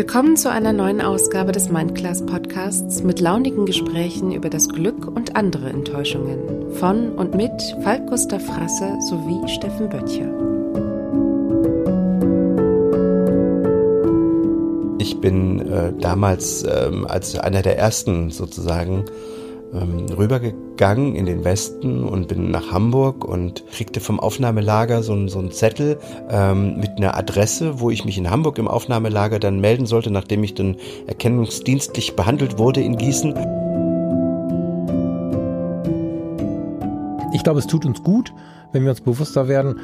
Willkommen zu einer neuen Ausgabe des Mindclass Podcasts mit launigen Gesprächen über das Glück und andere Enttäuschungen von und mit Falk Gustav Frasse sowie Steffen Böttcher. Ich bin äh, damals ähm, als einer der ersten sozusagen ähm, rübergegangen in den Westen und bin nach Hamburg und kriegte vom Aufnahmelager so, so einen Zettel ähm, mit einer Adresse, wo ich mich in Hamburg im Aufnahmelager dann melden sollte, nachdem ich dann erkennungsdienstlich behandelt wurde in Gießen. Ich glaube, es tut uns gut, wenn wir uns bewusster werden,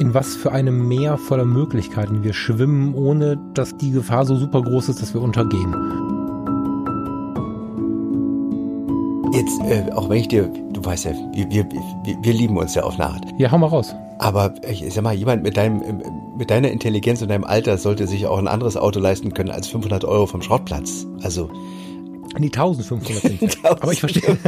in was für einem Meer voller Möglichkeiten wir schwimmen, ohne dass die Gefahr so super groß ist, dass wir untergehen. Jetzt, äh, auch wenn ich dir, du weißt ja, wir, wir, wir, wir lieben uns ja auf eine Art. Ja, hau mal raus. Aber ich sag mal, jemand mit deinem, mit deiner Intelligenz und deinem Alter sollte sich auch ein anderes Auto leisten können als 500 Euro vom Schrottplatz. Also. Die 1500 sind Aber ich verstehe.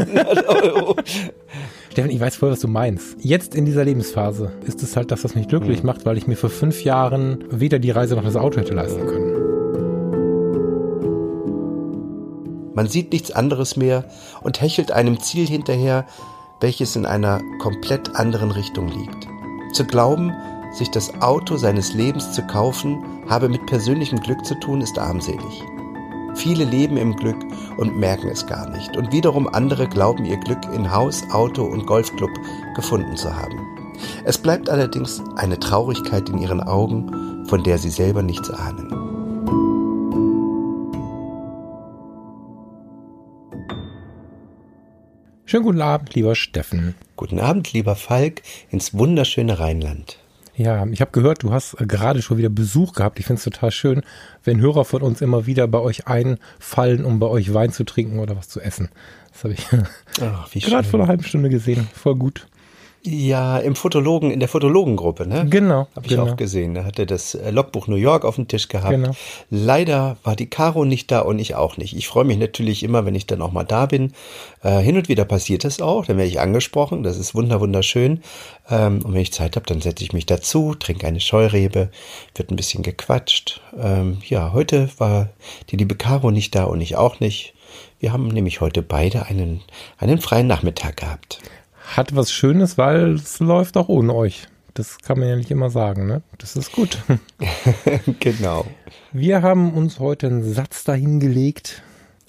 Stefan, ich weiß voll, was du meinst. Jetzt in dieser Lebensphase ist es halt, dass das mich glücklich mhm. macht, weil ich mir vor fünf Jahren weder die Reise noch das Auto hätte leisten können. Man sieht nichts anderes mehr und hechelt einem Ziel hinterher, welches in einer komplett anderen Richtung liegt. Zu glauben, sich das Auto seines Lebens zu kaufen, habe mit persönlichem Glück zu tun, ist armselig. Viele leben im Glück und merken es gar nicht. Und wiederum andere glauben ihr Glück in Haus, Auto und Golfclub gefunden zu haben. Es bleibt allerdings eine Traurigkeit in ihren Augen, von der sie selber nichts ahnen. Schönen guten Abend, lieber Steffen. Guten Abend, lieber Falk, ins wunderschöne Rheinland. Ja, ich habe gehört, du hast äh, gerade schon wieder Besuch gehabt. Ich finde es total schön, wenn Hörer von uns immer wieder bei euch einfallen, um bei euch Wein zu trinken oder was zu essen. Das habe ich gerade vor einer halben Stunde gesehen. Voll gut. Ja, im Fotologen, in der Fotologengruppe, ne? Genau. Habe ich genau. auch gesehen. Da hatte das äh, Logbuch New York auf dem Tisch gehabt. Genau. Leider war die Caro nicht da und ich auch nicht. Ich freue mich natürlich immer, wenn ich dann auch mal da bin. Äh, hin und wieder passiert das auch, dann werde ich angesprochen. Das ist wunder wunderschön. Ähm, und wenn ich Zeit habe, dann setze ich mich dazu, trinke eine Scheurebe, wird ein bisschen gequatscht. Ähm, ja, heute war die liebe Caro nicht da und ich auch nicht. Wir haben nämlich heute beide einen, einen freien Nachmittag gehabt hat was Schönes, weil es läuft auch ohne euch. Das kann man ja nicht immer sagen, ne? Das ist gut. genau. Wir haben uns heute einen Satz dahingelegt,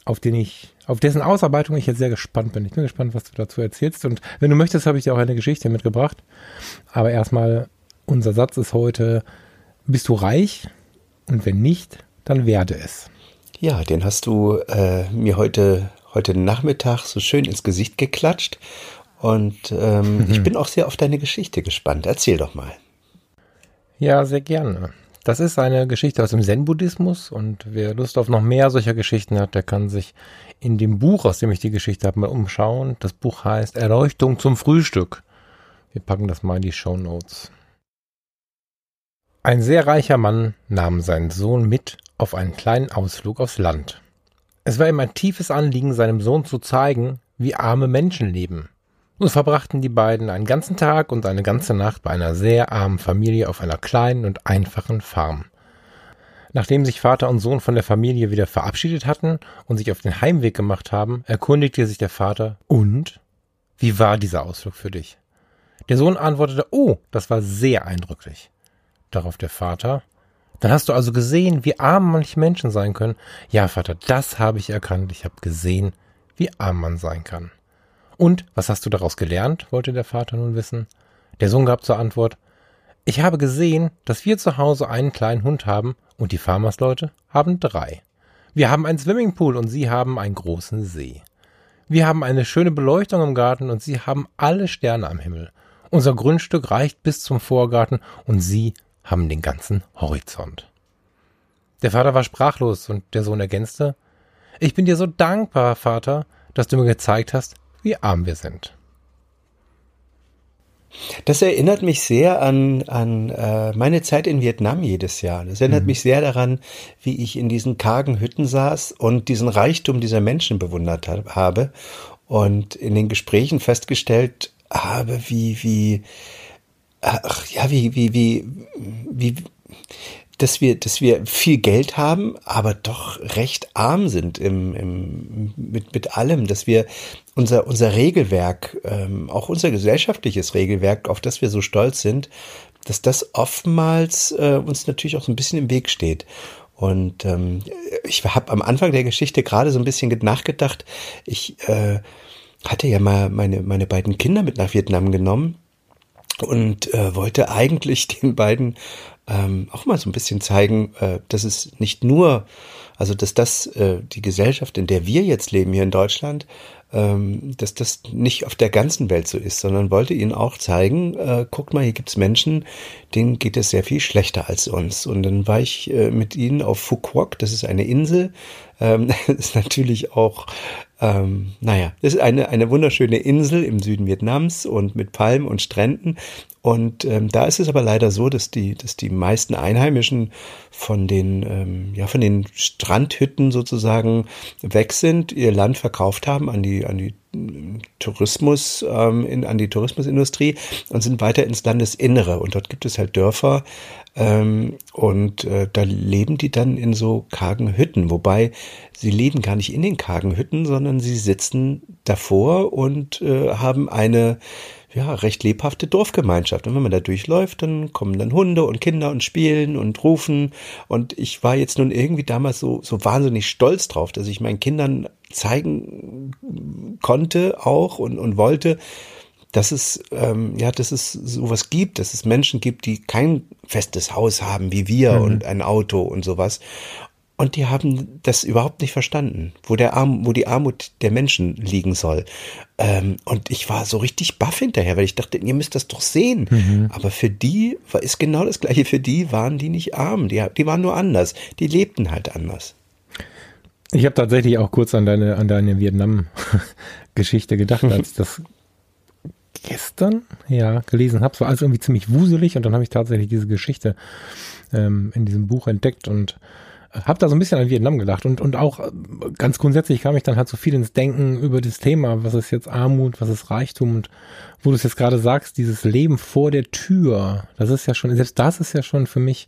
auf den ich, auf dessen Ausarbeitung ich jetzt sehr gespannt bin. Ich bin gespannt, was du dazu erzählst. Und wenn du möchtest, habe ich dir auch eine Geschichte mitgebracht. Aber erstmal, unser Satz ist heute, bist du reich? Und wenn nicht, dann werde es. Ja, den hast du äh, mir heute, heute Nachmittag so schön ins Gesicht geklatscht. Und ähm, mhm. ich bin auch sehr auf deine Geschichte gespannt. Erzähl doch mal. Ja, sehr gerne. Das ist eine Geschichte aus dem Zen-Buddhismus und wer Lust auf noch mehr solcher Geschichten hat, der kann sich in dem Buch, aus dem ich die Geschichte habe, mal umschauen. Das Buch heißt Erleuchtung zum Frühstück. Wir packen das mal in die Show Notes. Ein sehr reicher Mann nahm seinen Sohn mit auf einen kleinen Ausflug aufs Land. Es war ihm ein tiefes Anliegen, seinem Sohn zu zeigen, wie arme Menschen leben. So verbrachten die beiden einen ganzen Tag und eine ganze Nacht bei einer sehr armen Familie auf einer kleinen und einfachen Farm. Nachdem sich Vater und Sohn von der Familie wieder verabschiedet hatten und sich auf den Heimweg gemacht haben, erkundigte sich der Vater, und? Wie war dieser Ausflug für dich? Der Sohn antwortete, oh, das war sehr eindrücklich. Darauf der Vater, dann hast du also gesehen, wie arm manche Menschen sein können. Ja, Vater, das habe ich erkannt. Ich habe gesehen, wie arm man sein kann. Und was hast du daraus gelernt? wollte der Vater nun wissen. Der Sohn gab zur Antwort Ich habe gesehen, dass wir zu Hause einen kleinen Hund haben und die Farmersleute haben drei. Wir haben einen Swimmingpool und sie haben einen großen See. Wir haben eine schöne Beleuchtung im Garten und sie haben alle Sterne am Himmel. Unser Grundstück reicht bis zum Vorgarten und sie haben den ganzen Horizont. Der Vater war sprachlos und der Sohn ergänzte Ich bin dir so dankbar, Vater, dass du mir gezeigt hast, wie arm wir sind. Das erinnert mich sehr an, an äh, meine Zeit in Vietnam jedes Jahr. Das erinnert mhm. mich sehr daran, wie ich in diesen kargen Hütten saß und diesen Reichtum dieser Menschen bewundert habe und in den Gesprächen festgestellt habe, wie, wie, ach ja, wie, wie, wie, wie, dass wir, dass wir viel Geld haben, aber doch recht arm sind im, im, mit, mit allem, dass wir unser, unser Regelwerk, ähm, auch unser gesellschaftliches Regelwerk, auf das wir so stolz sind, dass das oftmals äh, uns natürlich auch so ein bisschen im Weg steht. Und ähm, ich habe am Anfang der Geschichte gerade so ein bisschen nachgedacht. Ich äh, hatte ja mal meine, meine beiden Kinder mit nach Vietnam genommen und äh, wollte eigentlich den beiden ähm, auch mal so ein bisschen zeigen, äh, dass es nicht nur, also dass das äh, die Gesellschaft, in der wir jetzt leben hier in Deutschland, ähm, dass das nicht auf der ganzen Welt so ist, sondern wollte ihnen auch zeigen, äh, guckt mal, hier gibt's Menschen, denen geht es sehr viel schlechter als uns. Und dann war ich äh, mit ihnen auf Quoc, das ist eine Insel, ähm, ist natürlich auch ähm, naja, das ist eine, eine wunderschöne Insel im Süden Vietnams und mit Palmen und Stränden. Und ähm, da ist es aber leider so, dass die, dass die meisten Einheimischen von den, ähm, ja, von den Strandhütten sozusagen weg sind, ihr Land verkauft haben an die, an die ähm, Tourismus, ähm, in, an die Tourismusindustrie und sind weiter ins Landesinnere. Und dort gibt es halt Dörfer, ähm, und äh, da leben die dann in so kargen Hütten, wobei sie leben gar nicht in den kargen Hütten, sondern sie sitzen davor und äh, haben eine ja, recht lebhafte Dorfgemeinschaft. Und wenn man da durchläuft, dann kommen dann Hunde und Kinder und spielen und rufen. Und ich war jetzt nun irgendwie damals so, so wahnsinnig stolz drauf, dass ich meinen Kindern zeigen konnte auch und, und wollte, dass es ähm, ja, dass es sowas gibt, dass es Menschen gibt, die kein festes Haus haben wie wir mhm. und ein Auto und sowas. Und die haben das überhaupt nicht verstanden, wo der Arm, wo die Armut der Menschen liegen soll. Ähm, und ich war so richtig baff hinterher, weil ich dachte, ihr müsst das doch sehen. Mhm. Aber für die war ist genau das Gleiche. Für die waren die nicht arm, die, die waren nur anders. Die lebten halt anders. Ich habe tatsächlich auch kurz an deine an deine Vietnam-Geschichte gedacht, als das gestern ja gelesen habe. Es war alles irgendwie ziemlich wuselig und dann habe ich tatsächlich diese Geschichte ähm, in diesem Buch entdeckt und äh, habe da so ein bisschen an Vietnam gedacht und, und auch äh, ganz grundsätzlich kam ich dann halt so viel ins Denken über das Thema, was ist jetzt Armut, was ist Reichtum und wo du es jetzt gerade sagst, dieses Leben vor der Tür, das ist ja schon, selbst das ist ja schon für mich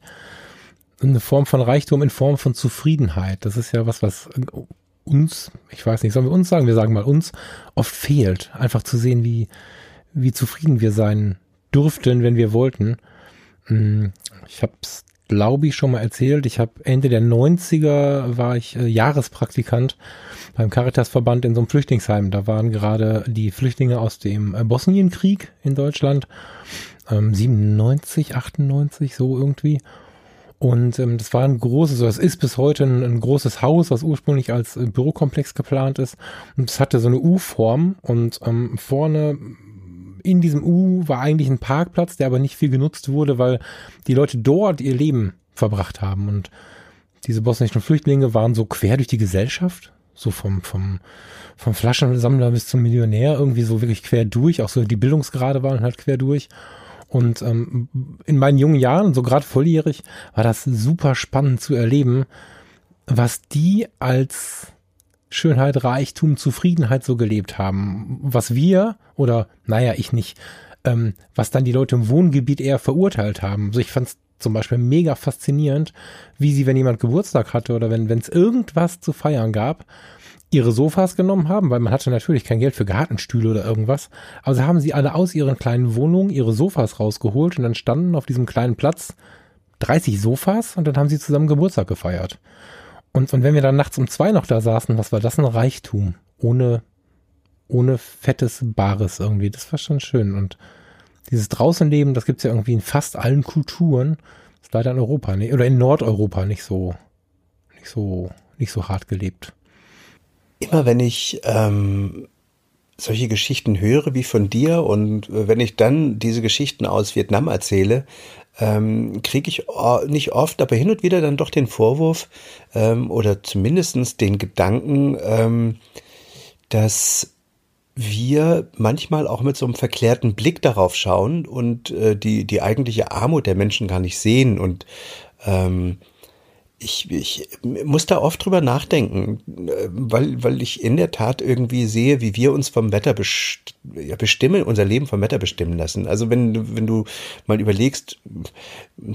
eine Form von Reichtum in Form von Zufriedenheit. Das ist ja was, was uns, ich weiß nicht, sollen wir uns sagen, wir sagen mal uns, oft fehlt. Einfach zu sehen, wie, wie zufrieden wir sein dürften, wenn wir wollten. Hm, ich habe es, glaube ich, schon mal erzählt. Ich habe Ende der 90er war ich äh, Jahrespraktikant beim Caritasverband in so einem Flüchtlingsheim. Da waren gerade die Flüchtlinge aus dem äh, Bosnienkrieg in Deutschland. Ähm, 97, 98, so irgendwie. Und ähm, das war ein großes, das ist bis heute ein, ein, großes Haus, was ursprünglich als äh, Bürokomplex geplant ist. Und es hatte so eine U-Form und ähm, vorne in diesem U war eigentlich ein Parkplatz, der aber nicht viel genutzt wurde, weil die Leute dort ihr Leben verbracht haben. Und diese bosnischen Flüchtlinge waren so quer durch die Gesellschaft, so vom, vom, vom Flaschensammler bis zum Millionär, irgendwie so wirklich quer durch, auch so die Bildungsgrade waren halt quer durch. Und ähm, in meinen jungen Jahren, so gerade volljährig, war das super spannend zu erleben, was die als Schönheit, Reichtum, Zufriedenheit so gelebt haben. Was wir, oder naja, ich nicht, ähm, was dann die Leute im Wohngebiet eher verurteilt haben. Also ich fand es zum Beispiel mega faszinierend, wie sie, wenn jemand Geburtstag hatte oder wenn es irgendwas zu feiern gab, ihre Sofas genommen haben, weil man hatte natürlich kein Geld für Gartenstühle oder irgendwas. Also haben sie alle aus ihren kleinen Wohnungen ihre Sofas rausgeholt und dann standen auf diesem kleinen Platz 30 Sofas und dann haben sie zusammen Geburtstag gefeiert. Und, und wenn wir dann nachts um zwei noch da saßen, was war das ein Reichtum? Ohne, ohne fettes Bares irgendwie. Das war schon schön. Und dieses Draußenleben, das gibt's ja irgendwie in fast allen Kulturen. Das ist leider in Europa nicht, oder in Nordeuropa nicht so, nicht so, nicht so hart gelebt. Immer wenn ich ähm, solche Geschichten höre wie von dir und äh, wenn ich dann diese Geschichten aus Vietnam erzähle, ähm, kriege ich nicht oft, aber hin und wieder dann doch den Vorwurf ähm, oder zumindestens den Gedanken, ähm, dass wir manchmal auch mit so einem verklärten Blick darauf schauen und äh, die, die eigentliche Armut der Menschen gar nicht sehen. Und ähm, ich, ich muss da oft drüber nachdenken, äh, weil, weil ich in der Tat irgendwie sehe, wie wir uns vom Wetter best ja, bestimmen, unser Leben vom Wetter bestimmen lassen. Also wenn, wenn du mal überlegst,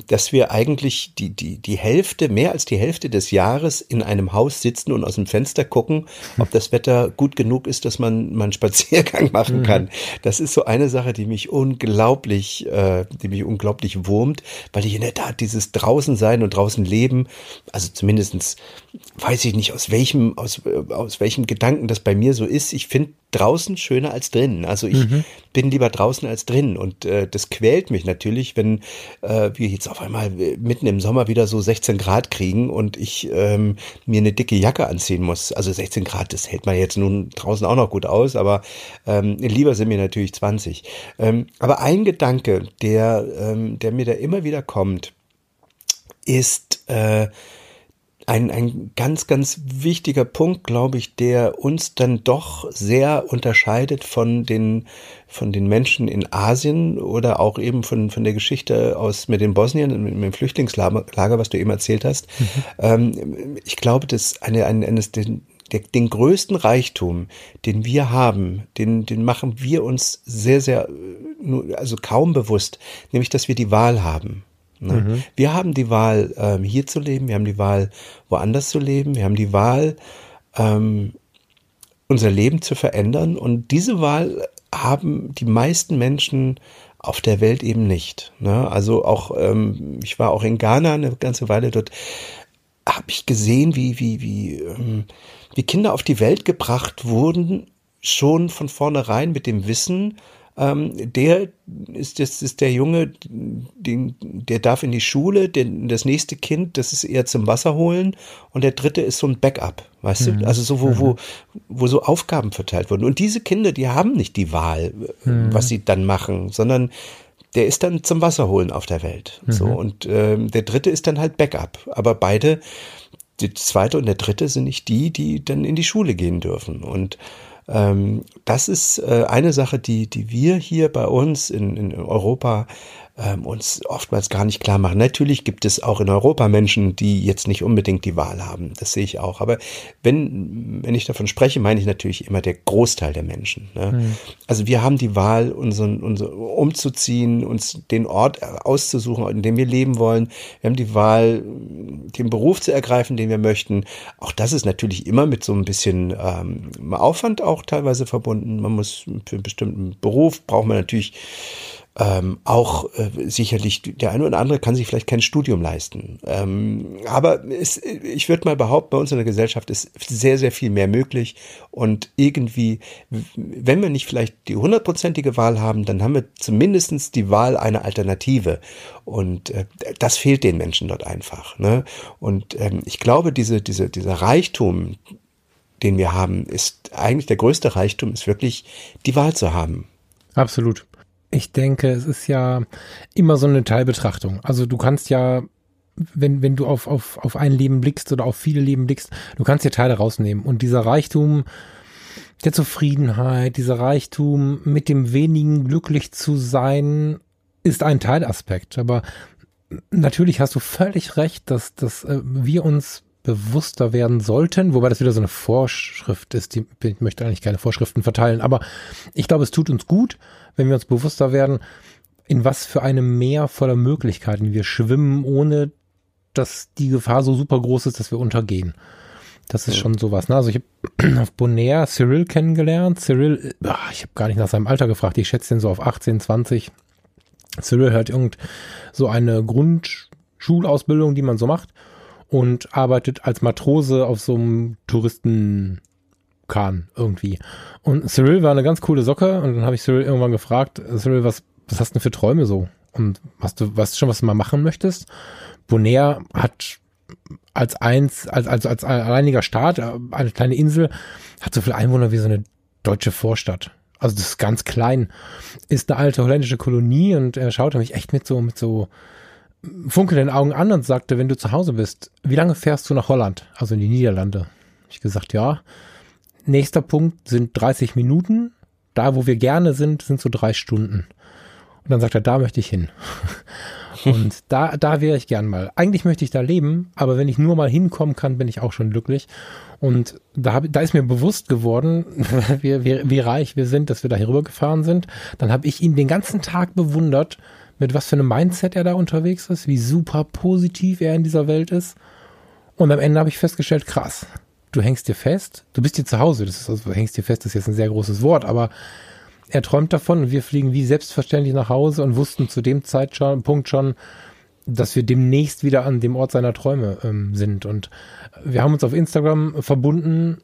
dass wir eigentlich die, die, die Hälfte, mehr als die Hälfte des Jahres in einem Haus sitzen und aus dem Fenster gucken, ob das Wetter gut genug ist, dass man, man einen Spaziergang machen mhm. kann. Das ist so eine Sache, die mich unglaublich, äh, die mich unglaublich wurmt, weil ich in der Tat dieses draußen sein und draußen leben also zumindestens weiß ich nicht, aus welchem, aus, aus welchem Gedanken das bei mir so ist. Ich finde draußen schöner als drinnen. Also ich mhm. bin lieber draußen als drinnen. Und äh, das quält mich natürlich, wenn äh, wir jetzt auf einmal mitten im Sommer wieder so 16 Grad kriegen und ich ähm, mir eine dicke Jacke anziehen muss. Also 16 Grad, das hält man jetzt nun draußen auch noch gut aus, aber ähm, lieber sind mir natürlich 20. Ähm, aber ein Gedanke, der, ähm, der mir da immer wieder kommt, ist äh, ein, ein ganz, ganz wichtiger Punkt, glaube ich, der uns dann doch sehr unterscheidet von den, von den Menschen in Asien oder auch eben von, von der Geschichte aus mit den Bosnien, mit dem Flüchtlingslager, was du eben erzählt hast. Mhm. Ähm, ich glaube, dass eine, eine, eines, den, der, den größten Reichtum, den wir haben, den, den machen wir uns sehr, sehr, also kaum bewusst, nämlich, dass wir die Wahl haben. Ne? Mhm. Wir haben die Wahl, ähm, hier zu leben, wir haben die Wahl, woanders zu leben, wir haben die Wahl, ähm, unser Leben zu verändern. Und diese Wahl haben die meisten Menschen auf der Welt eben nicht. Ne? Also auch, ähm, ich war auch in Ghana eine ganze Weile dort, habe ich gesehen, wie, wie, wie, ähm, wie Kinder auf die Welt gebracht wurden, schon von vornherein mit dem Wissen, ähm, der ist, das ist der Junge, den, der darf in die Schule, den, das nächste Kind, das ist eher zum Wasser holen und der dritte ist so ein Backup, weißt mhm. du? Also so, wo, wo, mhm. wo so Aufgaben verteilt wurden. Und diese Kinder, die haben nicht die Wahl, mhm. was sie dann machen, sondern der ist dann zum Wasser holen auf der Welt. Mhm. So, und ähm, der dritte ist dann halt Backup. Aber beide, die zweite und der dritte sind nicht die, die dann in die Schule gehen dürfen. Und das ist äh, eine Sache, die, die wir hier bei uns in, in Europa ähm, uns oftmals gar nicht klar machen. Natürlich gibt es auch in Europa Menschen, die jetzt nicht unbedingt die Wahl haben. Das sehe ich auch. Aber wenn, wenn ich davon spreche, meine ich natürlich immer der Großteil der Menschen. Ne? Mhm. Also wir haben die Wahl, unseren, unser, umzuziehen, uns den Ort auszusuchen, in dem wir leben wollen. Wir haben die Wahl, den Beruf zu ergreifen, den wir möchten. Auch das ist natürlich immer mit so ein bisschen ähm, Aufwand auch teilweise verbunden. Man muss für einen bestimmten Beruf braucht man natürlich ähm, auch äh, sicherlich, der eine oder andere kann sich vielleicht kein Studium leisten. Ähm, aber es, ich würde mal behaupten, bei uns in der Gesellschaft ist sehr, sehr viel mehr möglich. Und irgendwie, wenn wir nicht vielleicht die hundertprozentige Wahl haben, dann haben wir zumindestens die Wahl einer Alternative. Und äh, das fehlt den Menschen dort einfach. Ne? Und ähm, ich glaube, diese, diese, dieser Reichtum, den wir haben, ist eigentlich der größte Reichtum, ist wirklich die Wahl zu haben. Absolut. Ich denke, es ist ja immer so eine Teilbetrachtung. Also du kannst ja, wenn, wenn du auf, auf, auf ein Leben blickst oder auf viele Leben blickst, du kannst dir Teile rausnehmen. Und dieser Reichtum der Zufriedenheit, dieser Reichtum mit dem wenigen glücklich zu sein, ist ein Teilaspekt. Aber natürlich hast du völlig recht, dass, dass äh, wir uns bewusster werden sollten, wobei das wieder so eine Vorschrift ist, die, ich möchte eigentlich keine Vorschriften verteilen, aber ich glaube, es tut uns gut, wenn wir uns bewusster werden, in was für einem Meer voller Möglichkeiten wir schwimmen, ohne dass die Gefahr so super groß ist, dass wir untergehen. Das ist ja. schon sowas. Ne? Also ich habe auf Bonaire Cyril kennengelernt. Cyril, ach, ich habe gar nicht nach seinem Alter gefragt. Ich schätze den so auf 18, 20. Cyril hat irgend so eine Grundschulausbildung, die man so macht und arbeitet als Matrose auf so einem Touristenkahn irgendwie. Und Cyril war eine ganz coole Socke und dann habe ich Cyril irgendwann gefragt, Cyril, was, was hast du denn für Träume so? Und hast du, weißt du schon, was du mal machen möchtest? Bonaire hat als eins, als, als, als alleiniger Staat, eine kleine Insel, hat so viele Einwohner wie so eine deutsche Vorstadt. Also das ist ganz klein. Ist eine alte holländische Kolonie und er schaute mich echt mit so, mit so funkelnden Augen an und sagte, wenn du zu Hause bist, wie lange fährst du nach Holland, also in die Niederlande? Ich gesagt, ja. Nächster Punkt sind 30 Minuten. Da, wo wir gerne sind, sind so drei Stunden. Und dann sagt er, da möchte ich hin. Und da, da wäre ich gern mal. Eigentlich möchte ich da leben, aber wenn ich nur mal hinkommen kann, bin ich auch schon glücklich. Und da, hab, da ist mir bewusst geworden, wie, wie, wie reich wir sind, dass wir da hier rübergefahren sind. Dann habe ich ihn den ganzen Tag bewundert, mit was für einem Mindset er da unterwegs ist, wie super positiv er in dieser Welt ist. Und am Ende habe ich festgestellt, krass, du hängst dir fest, du bist hier zu Hause, das ist also, hängst dir fest, das ist jetzt ein sehr großes Wort, aber er träumt davon und wir fliegen wie selbstverständlich nach Hause und wussten zu dem Zeitpunkt schon, dass wir demnächst wieder an dem Ort seiner Träume ähm, sind. Und wir haben uns auf Instagram verbunden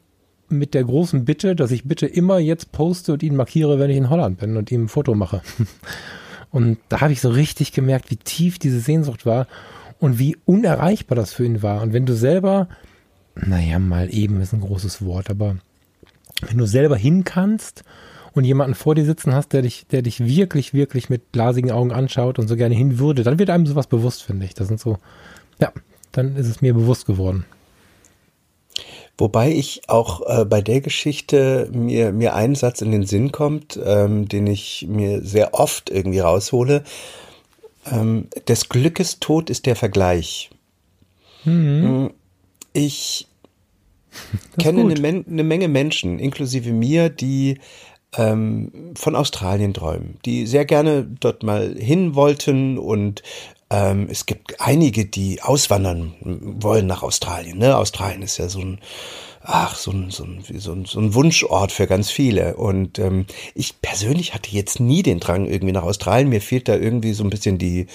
mit der großen Bitte, dass ich bitte immer jetzt poste und ihn markiere, wenn ich in Holland bin und ihm ein Foto mache. Und da habe ich so richtig gemerkt, wie tief diese Sehnsucht war und wie unerreichbar das für ihn war. Und wenn du selber, naja, mal eben ist ein großes Wort, aber wenn du selber hin kannst und jemanden vor dir sitzen hast, der dich, der dich wirklich, wirklich mit glasigen Augen anschaut und so gerne hin würde, dann wird einem sowas bewusst, finde ich. Das sind so, ja, dann ist es mir bewusst geworden. Wobei ich auch äh, bei der Geschichte mir, mir ein Satz in den Sinn kommt, ähm, den ich mir sehr oft irgendwie raushole. Ähm, des Glückes Tod ist der Vergleich. Mhm. Ich kenne eine, Men eine Menge Menschen, inklusive mir, die ähm, von Australien träumen, die sehr gerne dort mal hin wollten und ähm, es gibt einige, die auswandern wollen nach Australien. Ne? Australien ist ja so ein ach, so ein, so ein, so ein, so ein Wunschort für ganz viele. Und ähm, ich persönlich hatte jetzt nie den Drang irgendwie nach Australien. Mir fehlt da irgendwie so ein bisschen die,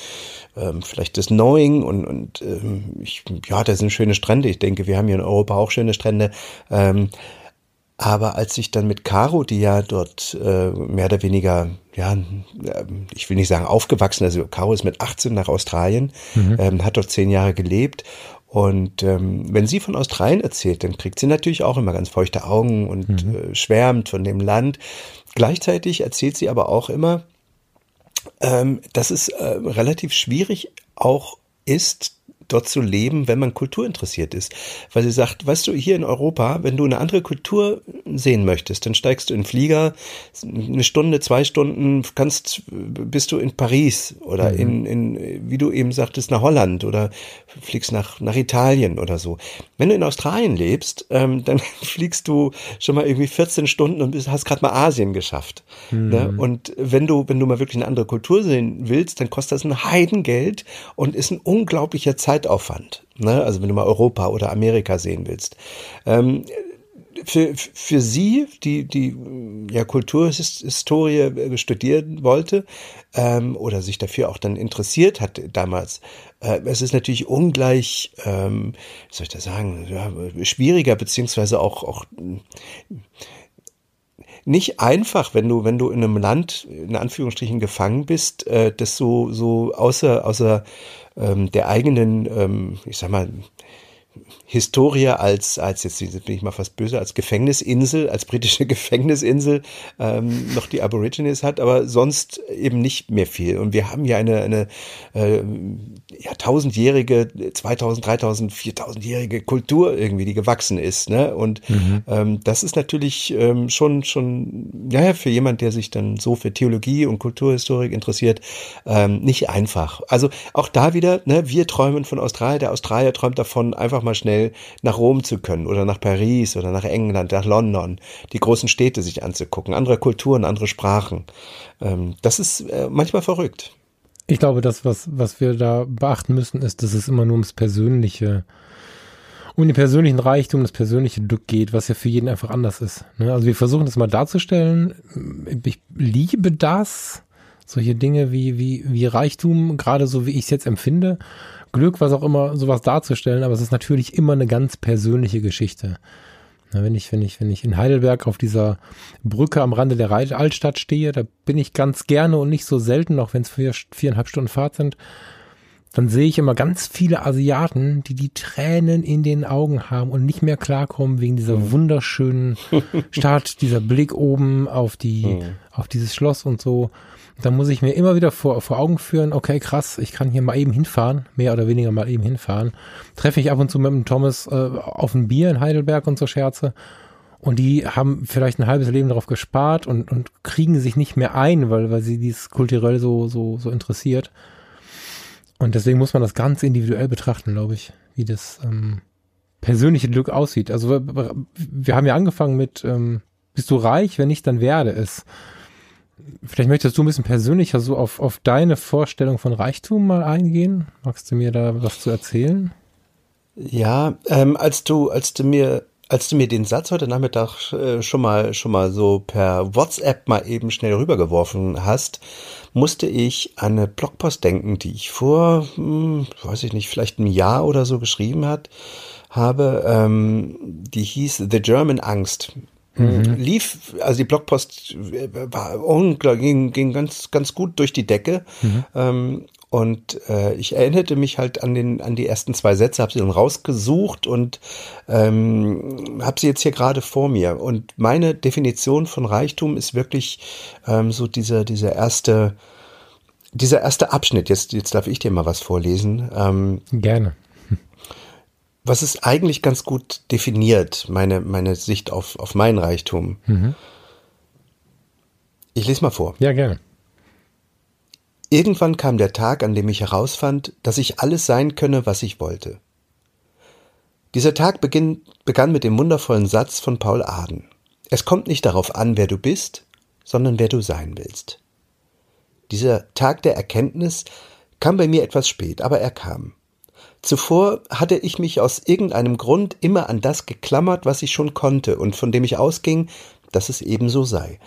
ähm, vielleicht das Knowing und, und ähm, ich, ja, das sind schöne Strände. Ich denke, wir haben hier in Europa auch schöne Strände. Ähm, aber als ich dann mit Caro, die ja dort äh, mehr oder weniger, ja, ich will nicht sagen aufgewachsen, also Caro ist mit 18 nach Australien, mhm. ähm, hat dort zehn Jahre gelebt. Und ähm, wenn sie von Australien erzählt, dann kriegt sie natürlich auch immer ganz feuchte Augen und mhm. äh, schwärmt von dem Land. Gleichzeitig erzählt sie aber auch immer, ähm, dass es äh, relativ schwierig auch ist, dort zu leben, wenn man kulturinteressiert ist. Weil sie sagt, weißt du, hier in Europa, wenn du eine andere Kultur sehen möchtest, dann steigst du in Flieger, eine Stunde, zwei Stunden, kannst, bist du in Paris oder mhm. in, in, wie du eben sagtest, nach Holland oder fliegst nach, nach Italien oder so. Wenn du in Australien lebst, ähm, dann fliegst du schon mal irgendwie 14 Stunden und bist, hast gerade mal Asien geschafft. Mhm. Ne? Und wenn du, wenn du mal wirklich eine andere Kultur sehen willst, dann kostet das ein Heidengeld und ist ein unglaublicher Zeit Zeitaufwand. Ne? Also wenn du mal Europa oder Amerika sehen willst. Ähm, für, für sie, die, die ja Kulturhistorie studieren wollte ähm, oder sich dafür auch dann interessiert hat damals, äh, es ist natürlich ungleich, ähm, wie soll ich das sagen, ja, schwieriger, beziehungsweise auch, auch nicht einfach, wenn du, wenn du in einem Land, in Anführungsstrichen, gefangen bist, äh, das so, so außer, außer ähm, der eigenen, ähm, ich sag mal, Historie als, als jetzt bin ich mal fast böse, als Gefängnisinsel, als britische Gefängnisinsel ähm, noch die Aborigines hat, aber sonst eben nicht mehr viel. Und wir haben ja eine, eine äh, ja, tausendjährige, 2000, 3000, 4000-jährige Kultur irgendwie, die gewachsen ist. Ne? Und mhm. ähm, das ist natürlich ähm, schon, schon, ja, für jemand, der sich dann so für Theologie und Kulturhistorik interessiert, ähm, nicht einfach. Also auch da wieder, ne, wir träumen von Australien, der Australier träumt davon, einfach mal schnell nach Rom zu können oder nach Paris oder nach England, nach London, die großen Städte sich anzugucken, andere Kulturen, andere Sprachen. Ähm, das ist äh, manchmal verrückt. Ich glaube, das, was, was wir da beachten müssen, ist, dass es immer nur ums Persönliche, um den persönlichen Reichtum, das persönliche Glück geht, was ja für jeden einfach anders ist. Ne? Also wir versuchen das mal darzustellen. Ich liebe das, solche Dinge wie, wie, wie Reichtum, gerade so wie ich es jetzt empfinde. Glück, was auch immer, sowas darzustellen, aber es ist natürlich immer eine ganz persönliche Geschichte. Na, wenn ich, wenn ich, wenn ich in Heidelberg auf dieser Brücke am Rande der Altstadt stehe, da bin ich ganz gerne und nicht so selten, auch wenn es vier, viereinhalb Stunden Fahrt sind, dann sehe ich immer ganz viele Asiaten, die die Tränen in den Augen haben und nicht mehr klarkommen wegen dieser mhm. wunderschönen Stadt, dieser Blick oben auf die, mhm. auf dieses Schloss und so. Da muss ich mir immer wieder vor, vor Augen führen, okay, krass, ich kann hier mal eben hinfahren, mehr oder weniger mal eben hinfahren. Treffe ich ab und zu mit dem Thomas äh, auf ein Bier in Heidelberg und so Scherze. Und die haben vielleicht ein halbes Leben darauf gespart und, und kriegen sich nicht mehr ein, weil, weil sie dies kulturell so, so, so interessiert. Und deswegen muss man das ganz individuell betrachten, glaube ich, wie das ähm, persönliche Glück aussieht. Also wir haben ja angefangen mit, ähm, bist du reich? Wenn nicht, dann werde es. Vielleicht möchtest du ein bisschen persönlicher so auf, auf deine Vorstellung von Reichtum mal eingehen. Magst du mir da was zu erzählen? Ja, ähm, als du, als du mir als du mir den Satz heute Nachmittag äh, schon mal schon mal so per WhatsApp mal eben schnell rübergeworfen hast, musste ich an eine Blogpost denken, die ich vor, hm, weiß ich nicht, vielleicht ein Jahr oder so geschrieben hat, habe. Ähm, die hieß The German Angst. Mhm. Lief, also die Blogpost äh, war unglaublich, ging, ging ganz, ganz gut durch die Decke. Mhm. Ähm, und äh, ich erinnerte mich halt an den an die ersten zwei Sätze, habe sie dann rausgesucht und ähm, habe sie jetzt hier gerade vor mir. Und meine Definition von Reichtum ist wirklich ähm, so dieser dieser erste dieser erste Abschnitt. Jetzt jetzt darf ich dir mal was vorlesen. Ähm, Gerne. Was ist eigentlich ganz gut definiert, meine meine Sicht auf auf meinen Reichtum. Mhm. Ich lese mal vor. Ja, gerne. Irgendwann kam der Tag, an dem ich herausfand, dass ich alles sein könne, was ich wollte. Dieser Tag beginn, begann mit dem wundervollen Satz von Paul Aden. Es kommt nicht darauf an, wer du bist, sondern wer du sein willst. Dieser Tag der Erkenntnis kam bei mir etwas spät, aber er kam. Zuvor hatte ich mich aus irgendeinem Grund immer an das geklammert, was ich schon konnte und von dem ich ausging, dass es ebenso sei.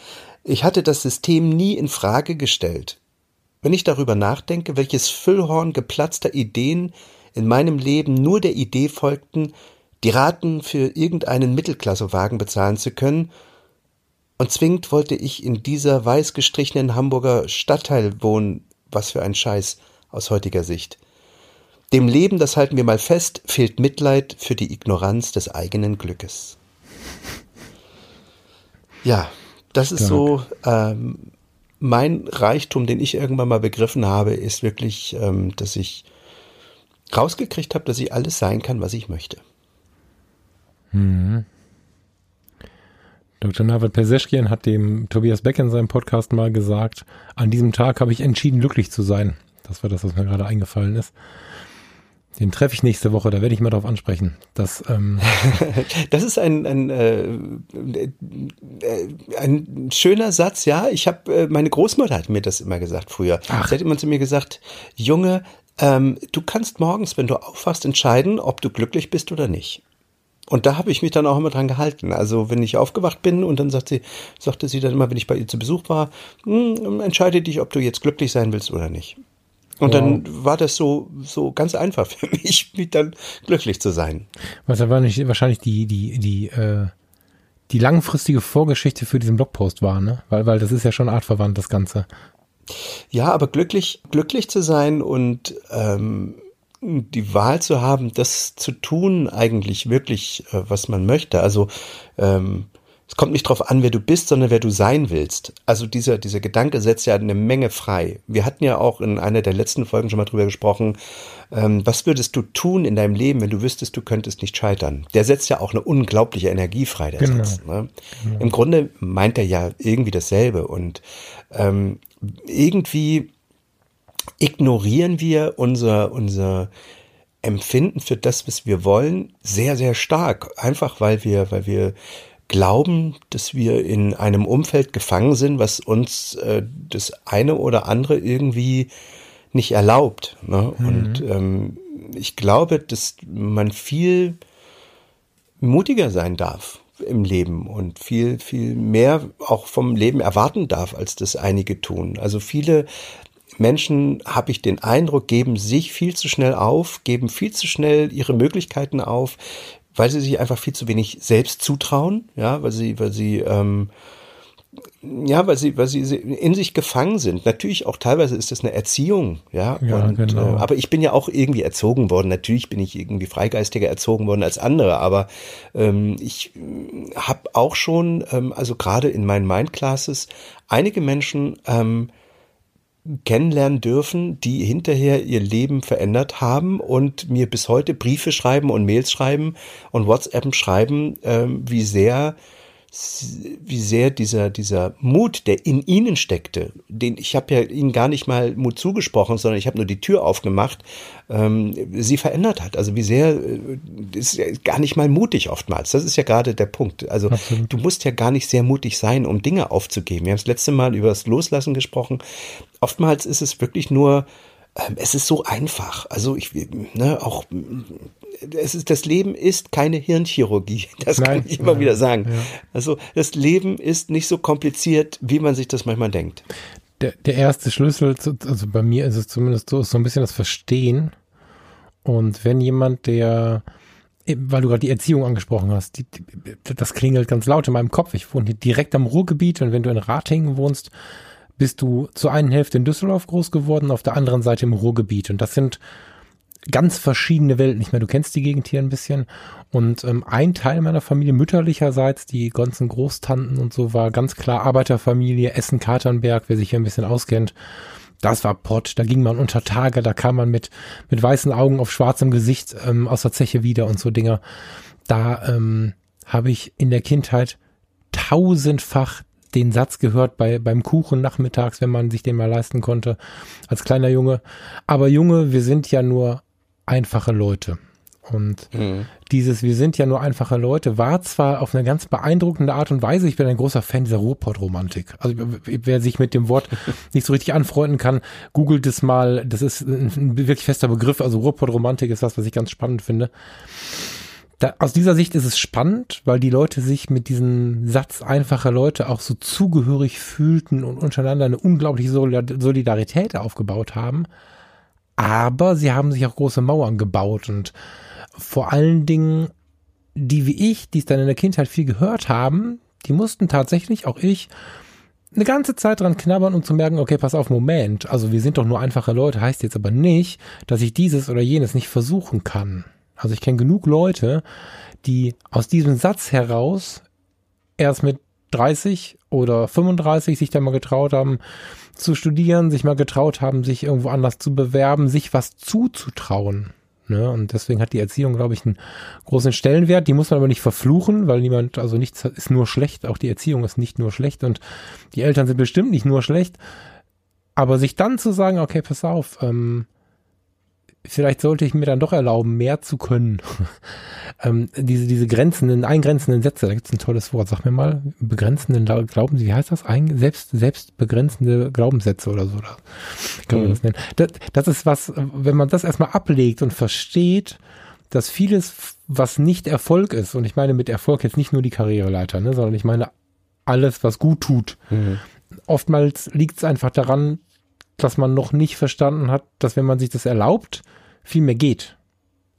Ich hatte das System nie in Frage gestellt, wenn ich darüber nachdenke, welches Füllhorn geplatzter Ideen in meinem Leben nur der Idee folgten, die Raten für irgendeinen Mittelklassewagen bezahlen zu können, und zwingend wollte ich in dieser weiß gestrichenen Hamburger Stadtteil wohnen, was für ein Scheiß aus heutiger Sicht. Dem Leben, das halten wir mal fest, fehlt Mitleid für die Ignoranz des eigenen Glückes. Ja, das ist so ähm, mein Reichtum, den ich irgendwann mal begriffen habe, ist wirklich, ähm, dass ich rausgekriegt habe, dass ich alles sein kann, was ich möchte. Mhm. Dr. Navid Perseschkian hat dem Tobias Beck in seinem Podcast mal gesagt, an diesem Tag habe ich entschieden, glücklich zu sein. Das war das, was mir gerade eingefallen ist. Den treffe ich nächste Woche, da werde ich mal darauf ansprechen. Dass, ähm das ist ein, ein, äh, äh, ein schöner Satz, ja. Ich habe, äh, meine Großmutter hat mir das immer gesagt früher. Ach. Sie hat immer zu mir gesagt, Junge, ähm, du kannst morgens, wenn du aufwachst, entscheiden, ob du glücklich bist oder nicht. Und da habe ich mich dann auch immer dran gehalten. Also wenn ich aufgewacht bin und dann sagt sie, sagte sie dann immer, wenn ich bei ihr zu Besuch war, hm, entscheide dich, ob du jetzt glücklich sein willst oder nicht. Und wow. dann war das so, so ganz einfach für mich, mich dann glücklich zu sein. Was aber nicht wahrscheinlich die, die, die, äh, die langfristige Vorgeschichte für diesen Blogpost war, ne? Weil, weil das ist ja schon artverwandt, das Ganze. Ja, aber glücklich, glücklich zu sein und ähm, die Wahl zu haben, das zu tun, eigentlich wirklich, äh, was man möchte. Also ähm, es kommt nicht darauf an, wer du bist, sondern wer du sein willst. Also dieser, dieser Gedanke setzt ja eine Menge frei. Wir hatten ja auch in einer der letzten Folgen schon mal drüber gesprochen, ähm, was würdest du tun in deinem Leben, wenn du wüsstest, du könntest nicht scheitern? Der setzt ja auch eine unglaubliche Energie frei, der genau. Satz. Ne? Genau. Im Grunde meint er ja irgendwie dasselbe und ähm, irgendwie ignorieren wir unser, unser Empfinden für das, was wir wollen, sehr, sehr stark. Einfach weil wir, weil wir glauben, dass wir in einem Umfeld gefangen sind, was uns äh, das eine oder andere irgendwie nicht erlaubt. Ne? Mhm. Und ähm, ich glaube, dass man viel mutiger sein darf im Leben und viel, viel mehr auch vom Leben erwarten darf, als das einige tun. Also viele Menschen, habe ich den Eindruck, geben sich viel zu schnell auf, geben viel zu schnell ihre Möglichkeiten auf, weil sie sich einfach viel zu wenig selbst zutrauen, ja, weil sie, weil sie, ähm, ja, weil sie, weil sie in sich gefangen sind. Natürlich auch teilweise ist das eine Erziehung, ja. ja und, genau. äh, aber ich bin ja auch irgendwie erzogen worden. Natürlich bin ich irgendwie freigeistiger erzogen worden als andere, aber ähm, ich äh, habe auch schon, ähm, also gerade in meinen Mindclasses, einige Menschen ähm, kennenlernen dürfen, die hinterher ihr Leben verändert haben und mir bis heute Briefe schreiben und Mails schreiben und WhatsApp schreiben, ähm, wie sehr wie sehr dieser, dieser Mut, der in ihnen steckte, den ich habe ja ihnen gar nicht mal Mut zugesprochen, sondern ich habe nur die Tür aufgemacht, ähm, sie verändert hat. Also wie sehr äh, ist ja gar nicht mal mutig oftmals. Das ist ja gerade der Punkt. Also Absolut. du musst ja gar nicht sehr mutig sein, um Dinge aufzugeben. Wir haben das letzte Mal über das Loslassen gesprochen. Oftmals ist es wirklich nur es ist so einfach. Also ich, ne, auch, es ist, das Leben ist keine Hirnchirurgie. Das Nein, kann ich immer ja, wieder sagen. Ja. Also das Leben ist nicht so kompliziert, wie man sich das manchmal denkt. Der, der erste Schlüssel, zu, also bei mir ist es zumindest so, ist so ein bisschen das Verstehen. Und wenn jemand, der, weil du gerade die Erziehung angesprochen hast, die, die, das klingelt ganz laut in meinem Kopf. Ich wohne hier direkt am Ruhrgebiet und wenn du in Ratingen wohnst, bist du zur einen Hälfte in Düsseldorf groß geworden, auf der anderen Seite im Ruhrgebiet. Und das sind ganz verschiedene Welten. Ich meine, du kennst die Gegend hier ein bisschen. Und ähm, ein Teil meiner Familie mütterlicherseits, die ganzen Großtanten und so, war ganz klar Arbeiterfamilie, Essen-Katernberg, wer sich hier ein bisschen auskennt. Das war Pott, da ging man unter Tage, da kam man mit, mit weißen Augen auf schwarzem Gesicht ähm, aus der Zeche wieder und so Dinger. Da ähm, habe ich in der Kindheit tausendfach den Satz gehört bei, beim Kuchen nachmittags, wenn man sich den mal leisten konnte, als kleiner Junge. Aber Junge, wir sind ja nur einfache Leute. Und mhm. dieses Wir sind ja nur einfache Leute war zwar auf eine ganz beeindruckende Art und Weise, ich bin ein großer Fan dieser Ruhrpott-Romantik. Also wer sich mit dem Wort nicht so richtig anfreunden kann, googelt es mal. Das ist ein wirklich fester Begriff. Also Ruhrpott-Romantik ist das, was ich ganz spannend finde da, aus dieser Sicht ist es spannend, weil die Leute sich mit diesem Satz einfacher Leute auch so zugehörig fühlten und untereinander eine unglaubliche Solidarität aufgebaut haben. Aber sie haben sich auch große Mauern gebaut und vor allen Dingen die wie ich, die es dann in der Kindheit viel gehört haben, die mussten tatsächlich, auch ich, eine ganze Zeit dran knabbern, um zu merken, okay, pass auf, Moment, also wir sind doch nur einfache Leute, heißt jetzt aber nicht, dass ich dieses oder jenes nicht versuchen kann. Also ich kenne genug Leute, die aus diesem Satz heraus erst mit 30 oder 35 sich da mal getraut haben zu studieren, sich mal getraut haben, sich irgendwo anders zu bewerben, sich was zuzutrauen. Ne? Und deswegen hat die Erziehung, glaube ich, einen großen Stellenwert. Die muss man aber nicht verfluchen, weil niemand, also nichts ist nur schlecht. Auch die Erziehung ist nicht nur schlecht und die Eltern sind bestimmt nicht nur schlecht. Aber sich dann zu sagen, okay, pass auf, ähm, vielleicht sollte ich mir dann doch erlauben, mehr zu können. ähm, diese, diese grenzenden, eingrenzenden Sätze, da gibt es ein tolles Wort, sag mir mal, begrenzenden Glauben wie heißt das? Ein, selbst, selbstbegrenzende Glaubenssätze oder so. Oder kann man mhm. das nennen. Das, das ist was, wenn man das erstmal ablegt und versteht, dass vieles, was nicht Erfolg ist, und ich meine mit Erfolg jetzt nicht nur die Karriereleiter, ne, sondern ich meine alles, was gut tut. Mhm. Oftmals liegt es einfach daran, dass man noch nicht verstanden hat, dass wenn man sich das erlaubt, viel mehr geht.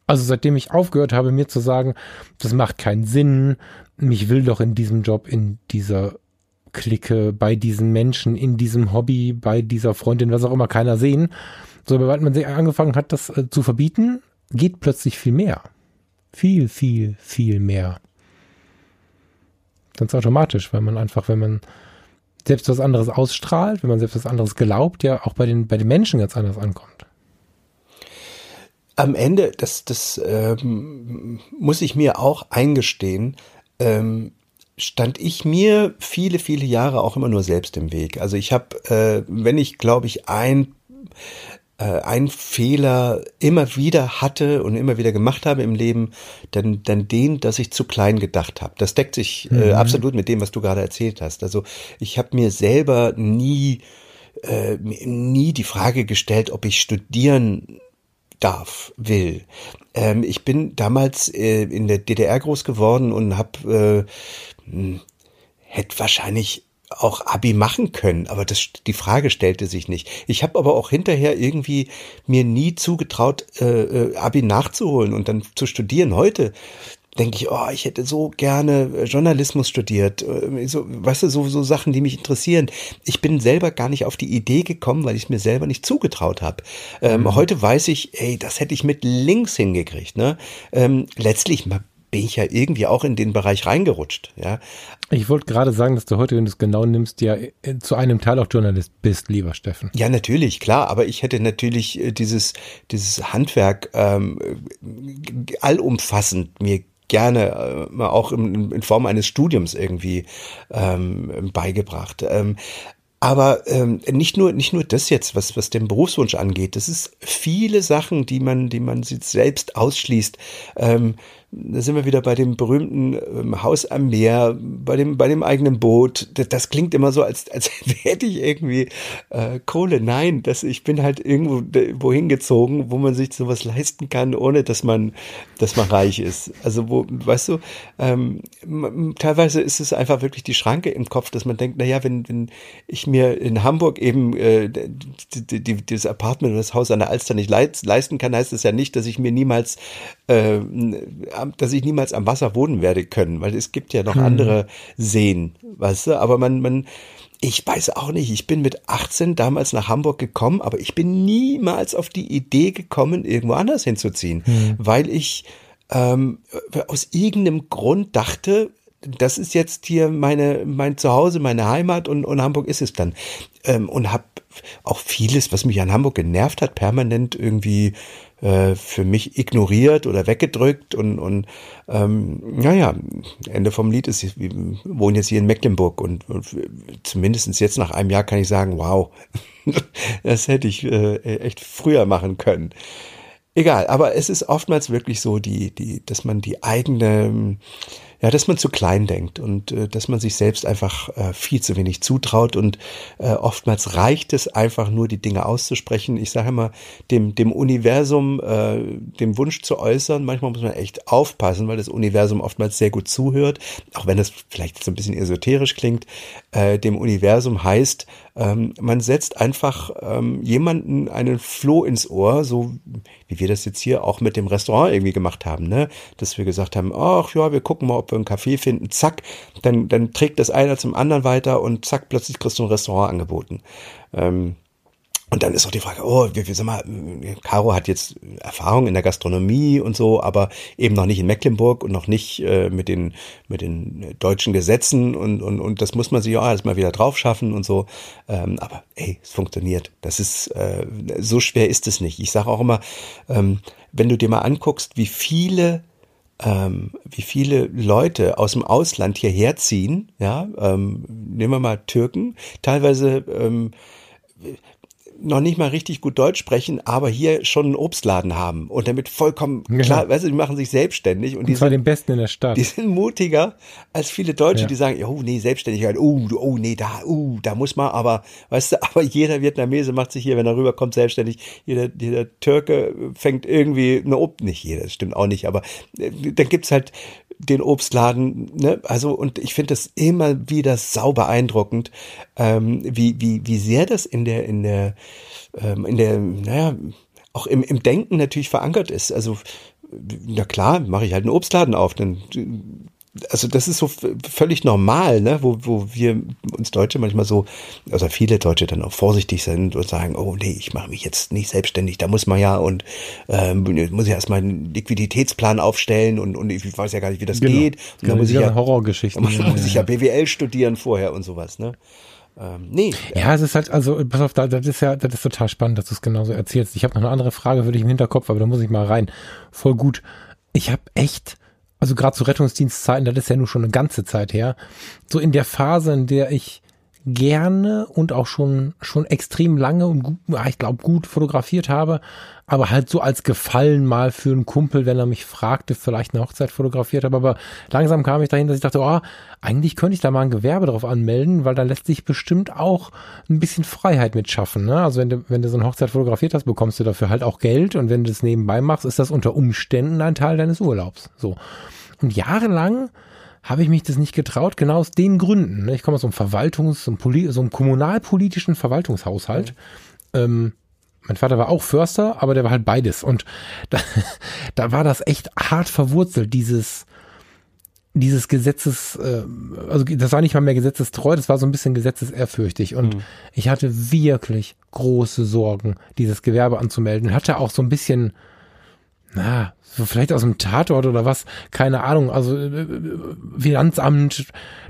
Also seitdem ich aufgehört habe, mir zu sagen, das macht keinen Sinn, mich will doch in diesem Job, in dieser Clique, bei diesen Menschen, in diesem Hobby, bei dieser Freundin, was auch immer, keiner sehen. Sobald man sich angefangen hat, das äh, zu verbieten, geht plötzlich viel mehr. Viel, viel, viel mehr. Ganz automatisch, weil man einfach, wenn man selbst was anderes ausstrahlt, wenn man selbst was anderes glaubt, ja auch bei den, bei den Menschen ganz anders ankommt. Am Ende, das, das ähm, muss ich mir auch eingestehen, ähm, stand ich mir viele, viele Jahre auch immer nur selbst im Weg. Also ich habe, äh, wenn ich, glaube ich, ein äh, ein Fehler immer wieder hatte und immer wieder gemacht habe im Leben, dann, dann den, dass ich zu klein gedacht habe. Das deckt sich äh, mhm. absolut mit dem, was du gerade erzählt hast. Also ich habe mir selber nie, äh, nie die Frage gestellt, ob ich studieren darf, will. Ähm, ich bin damals äh, in der DDR groß geworden und habe äh, hm, hätte wahrscheinlich auch Abi machen können, aber das, die Frage stellte sich nicht. Ich habe aber auch hinterher irgendwie mir nie zugetraut, äh, äh, Abi nachzuholen und dann zu studieren. Heute denke ich, oh, ich hätte so gerne äh, Journalismus studiert, äh, so, weißt du, so, so Sachen, die mich interessieren. Ich bin selber gar nicht auf die Idee gekommen, weil ich es mir selber nicht zugetraut habe. Ähm, mhm. Heute weiß ich, ey, das hätte ich mit links hingekriegt. Ne? Ähm, letztlich bin ich ja irgendwie auch in den Bereich reingerutscht. Ja. Ich wollte gerade sagen, dass du heute, wenn du es genau nimmst, ja zu einem Teil auch Journalist bist, lieber Steffen. Ja, natürlich, klar. Aber ich hätte natürlich äh, dieses, dieses Handwerk ähm, allumfassend mir gerne äh, auch in, in, Form eines Studiums irgendwie ähm, beigebracht. Ähm, aber ähm, nicht nur nicht nur das jetzt, was was den Berufswunsch angeht. Das ist viele Sachen, die man die man sich selbst ausschließt. Ähm, da sind wir wieder bei dem berühmten ähm, Haus am Meer, bei dem, bei dem eigenen Boot. Das, das klingt immer so, als, als hätte ich irgendwie äh, Kohle. Nein, das, ich bin halt irgendwo wohin gezogen, wo man sich sowas leisten kann, ohne dass man, dass man reich ist. Also wo, weißt du, ähm, teilweise ist es einfach wirklich die Schranke im Kopf, dass man denkt, na ja, wenn, wenn ich mir in Hamburg eben äh, die, die, dieses Apartment oder das Haus an der Alster nicht leisten kann, heißt es ja nicht, dass ich mir niemals äh, dass ich niemals am Wasser wohnen werde können, weil es gibt ja noch hm. andere Seen, weißt du, aber man, man, ich weiß auch nicht, ich bin mit 18 damals nach Hamburg gekommen, aber ich bin niemals auf die Idee gekommen, irgendwo anders hinzuziehen, hm. weil ich ähm, aus irgendeinem Grund dachte, das ist jetzt hier meine, mein Zuhause, meine Heimat und, und Hamburg ist es dann. Ähm, und habe auch vieles, was mich an Hamburg genervt hat, permanent irgendwie äh, für mich ignoriert oder weggedrückt und, und ähm, naja, Ende vom Lied ist, wir wohnen jetzt hier in Mecklenburg und, und zumindest jetzt nach einem Jahr kann ich sagen, wow, das hätte ich äh, echt früher machen können. Egal, aber es ist oftmals wirklich so, die, die, dass man die eigene ja, dass man zu klein denkt und äh, dass man sich selbst einfach äh, viel zu wenig zutraut und äh, oftmals reicht es einfach nur, die Dinge auszusprechen. Ich sage immer, dem, dem Universum äh, dem Wunsch zu äußern, manchmal muss man echt aufpassen, weil das Universum oftmals sehr gut zuhört, auch wenn das vielleicht so ein bisschen esoterisch klingt. Äh, dem Universum heißt, ähm, man setzt einfach ähm, jemanden einen Floh ins Ohr, so wie wir das jetzt hier auch mit dem Restaurant irgendwie gemacht haben, ne? Dass wir gesagt haben, ach ja, wir gucken mal, ob wir einen Café finden, zack, dann, dann trägt das einer zum anderen weiter und zack, plötzlich kriegst du ein Restaurant angeboten. Ähm, und dann ist auch die Frage, oh, wie, wie sag mal, Caro hat jetzt Erfahrung in der Gastronomie und so, aber eben noch nicht in Mecklenburg und noch nicht äh, mit den mit den deutschen Gesetzen und und und das muss man sich auch erstmal wieder drauf schaffen und so. Ähm, aber ey, es funktioniert. Das ist äh, so schwer ist es nicht. Ich sage auch immer, ähm, wenn du dir mal anguckst, wie viele ähm, wie viele Leute aus dem Ausland hierher ziehen, ja, ähm, nehmen wir mal Türken, teilweise ähm, noch nicht mal richtig gut Deutsch sprechen, aber hier schon einen Obstladen haben und damit vollkommen genau. klar, weißt du, die machen sich selbstständig und, und die zwar sind, den Besten in der Stadt. Die sind mutiger als viele Deutsche, ja. die sagen, oh nee, Selbstständigkeit, oh, oh nee, da, oh, da muss man, aber, weißt du, aber jeder Vietnamese macht sich hier, wenn er rüberkommt, selbstständig. Jeder, jeder Türke fängt irgendwie eine Obst, nicht jeder, das stimmt auch nicht, aber äh, dann gibt's halt den Obstladen, ne? Also, und ich finde das immer wieder sau beeindruckend, ähm, wie, wie, wie sehr das in der, in der, ähm, in der, naja, auch im, im Denken natürlich verankert ist. Also, na klar, mache ich halt einen Obstladen auf, dann also das ist so völlig normal, ne? wo, wo wir uns Deutsche manchmal so, also viele Deutsche dann auch vorsichtig sind und sagen, oh nee, ich mache mich jetzt nicht selbstständig, da muss man ja und ähm, muss ich erstmal einen Liquiditätsplan aufstellen und, und ich weiß ja gar nicht, wie das genau. geht. Und dann muss ich ja Horrorgeschichten. Muss, muss ich ja BWL studieren vorher und sowas, ne? Ähm, nee. Ja, es ist halt, also, pass auf, das ist ja, das ist total spannend, dass du es genauso erzählst. Ich habe noch eine andere Frage für dich im Hinterkopf, aber da muss ich mal rein. Voll gut. Ich habe echt also gerade zu Rettungsdienstzeiten, das ist ja nun schon eine ganze Zeit her, so in der Phase, in der ich gerne und auch schon schon extrem lange und gut, ich glaube gut fotografiert habe, aber halt so als Gefallen mal für einen Kumpel, wenn er mich fragte, vielleicht eine Hochzeit fotografiert habe, aber langsam kam ich dahin, dass ich dachte, oh, eigentlich könnte ich da mal ein Gewerbe drauf anmelden, weil da lässt sich bestimmt auch ein bisschen Freiheit mit schaffen, ne? Also wenn du wenn du so eine Hochzeit fotografiert hast, bekommst du dafür halt auch Geld und wenn du das nebenbei machst, ist das unter Umständen ein Teil deines Urlaubs, so. Und jahrelang habe ich mich das nicht getraut, genau aus den Gründen. Ne? Ich komme aus so einem Verwaltungs-, so einem, Poli so einem kommunalpolitischen Verwaltungshaushalt. Mhm. Ähm, mein Vater war auch Förster, aber der war halt beides. Und da, da war das echt hart verwurzelt, dieses, dieses Gesetzes, äh, also das war nicht mal mehr gesetzestreu, das war so ein bisschen gesetzesehrfürchtig. Und mhm. ich hatte wirklich große Sorgen, dieses Gewerbe anzumelden. Hatte auch so ein bisschen, na, so vielleicht aus dem Tatort oder was, keine Ahnung, also äh, äh, Finanzamt,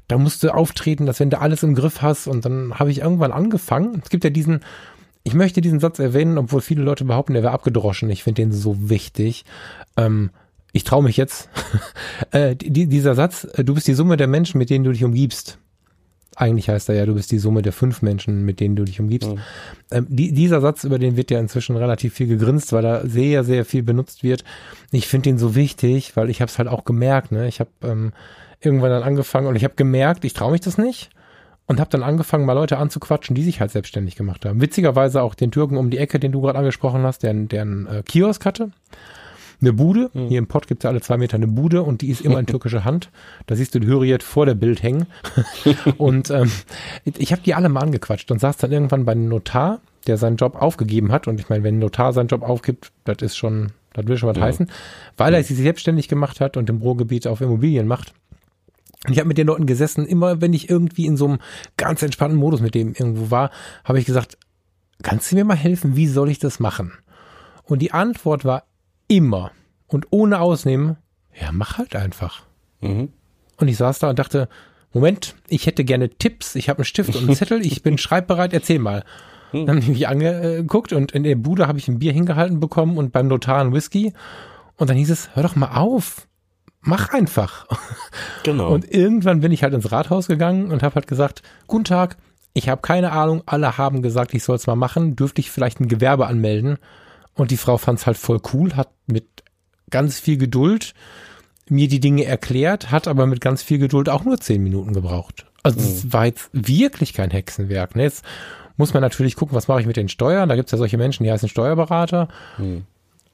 da musst du auftreten, dass wenn du alles im Griff hast und dann habe ich irgendwann angefangen, es gibt ja diesen, ich möchte diesen Satz erwähnen, obwohl viele Leute behaupten, der wäre abgedroschen, ich finde den so wichtig, ähm, ich traue mich jetzt, äh, die, dieser Satz, äh, du bist die Summe der Menschen, mit denen du dich umgibst. Eigentlich heißt er ja, du bist die Summe der fünf Menschen, mit denen du dich umgibst. Mhm. Ähm, die, dieser Satz, über den wird ja inzwischen relativ viel gegrinst, weil er sehr, sehr viel benutzt wird. Ich finde ihn so wichtig, weil ich habe es halt auch gemerkt. Ne? Ich habe ähm, irgendwann dann angefangen und ich habe gemerkt, ich traue mich das nicht und habe dann angefangen, mal Leute anzuquatschen, die sich halt selbstständig gemacht haben. Witzigerweise auch den Türken um die Ecke, den du gerade angesprochen hast, der, der einen äh, Kiosk hatte eine Bude. Mhm. Hier im Pott gibt es ja alle zwei Meter eine Bude und die ist immer in türkischer Hand. Da siehst du die Hürriyet vor der Bild hängen. und ähm, ich habe die alle mal angequatscht und saß dann irgendwann bei einem Notar, der seinen Job aufgegeben hat. Und ich meine, wenn ein Notar seinen Job aufgibt, das ist schon, das will schon was ja. heißen, weil er sich selbstständig gemacht hat und im Ruhrgebiet auf Immobilien macht. Und ich habe mit den Leuten gesessen, immer wenn ich irgendwie in so einem ganz entspannten Modus mit dem irgendwo war, habe ich gesagt, kannst du mir mal helfen, wie soll ich das machen? Und die Antwort war immer und ohne Ausnehmen, ja, mach halt einfach. Mhm. Und ich saß da und dachte, Moment, ich hätte gerne Tipps, ich habe einen Stift und einen Zettel, ich bin schreibbereit, erzähl mal. Mhm. Dann habe ich mich angeguckt und in der Bude habe ich ein Bier hingehalten bekommen und beim Notar ein Whisky. Und dann hieß es, hör doch mal auf, mach einfach. Genau. Und irgendwann bin ich halt ins Rathaus gegangen und habe halt gesagt, guten Tag, ich habe keine Ahnung, alle haben gesagt, ich soll es mal machen, dürfte ich vielleicht ein Gewerbe anmelden? Und die Frau fand es halt voll cool, hat mit ganz viel Geduld mir die Dinge erklärt, hat aber mit ganz viel Geduld auch nur zehn Minuten gebraucht. Also es mhm. war jetzt wirklich kein Hexenwerk. Ne? Jetzt muss man natürlich gucken, was mache ich mit den Steuern. Da gibt es ja solche Menschen, die heißen Steuerberater. Mhm.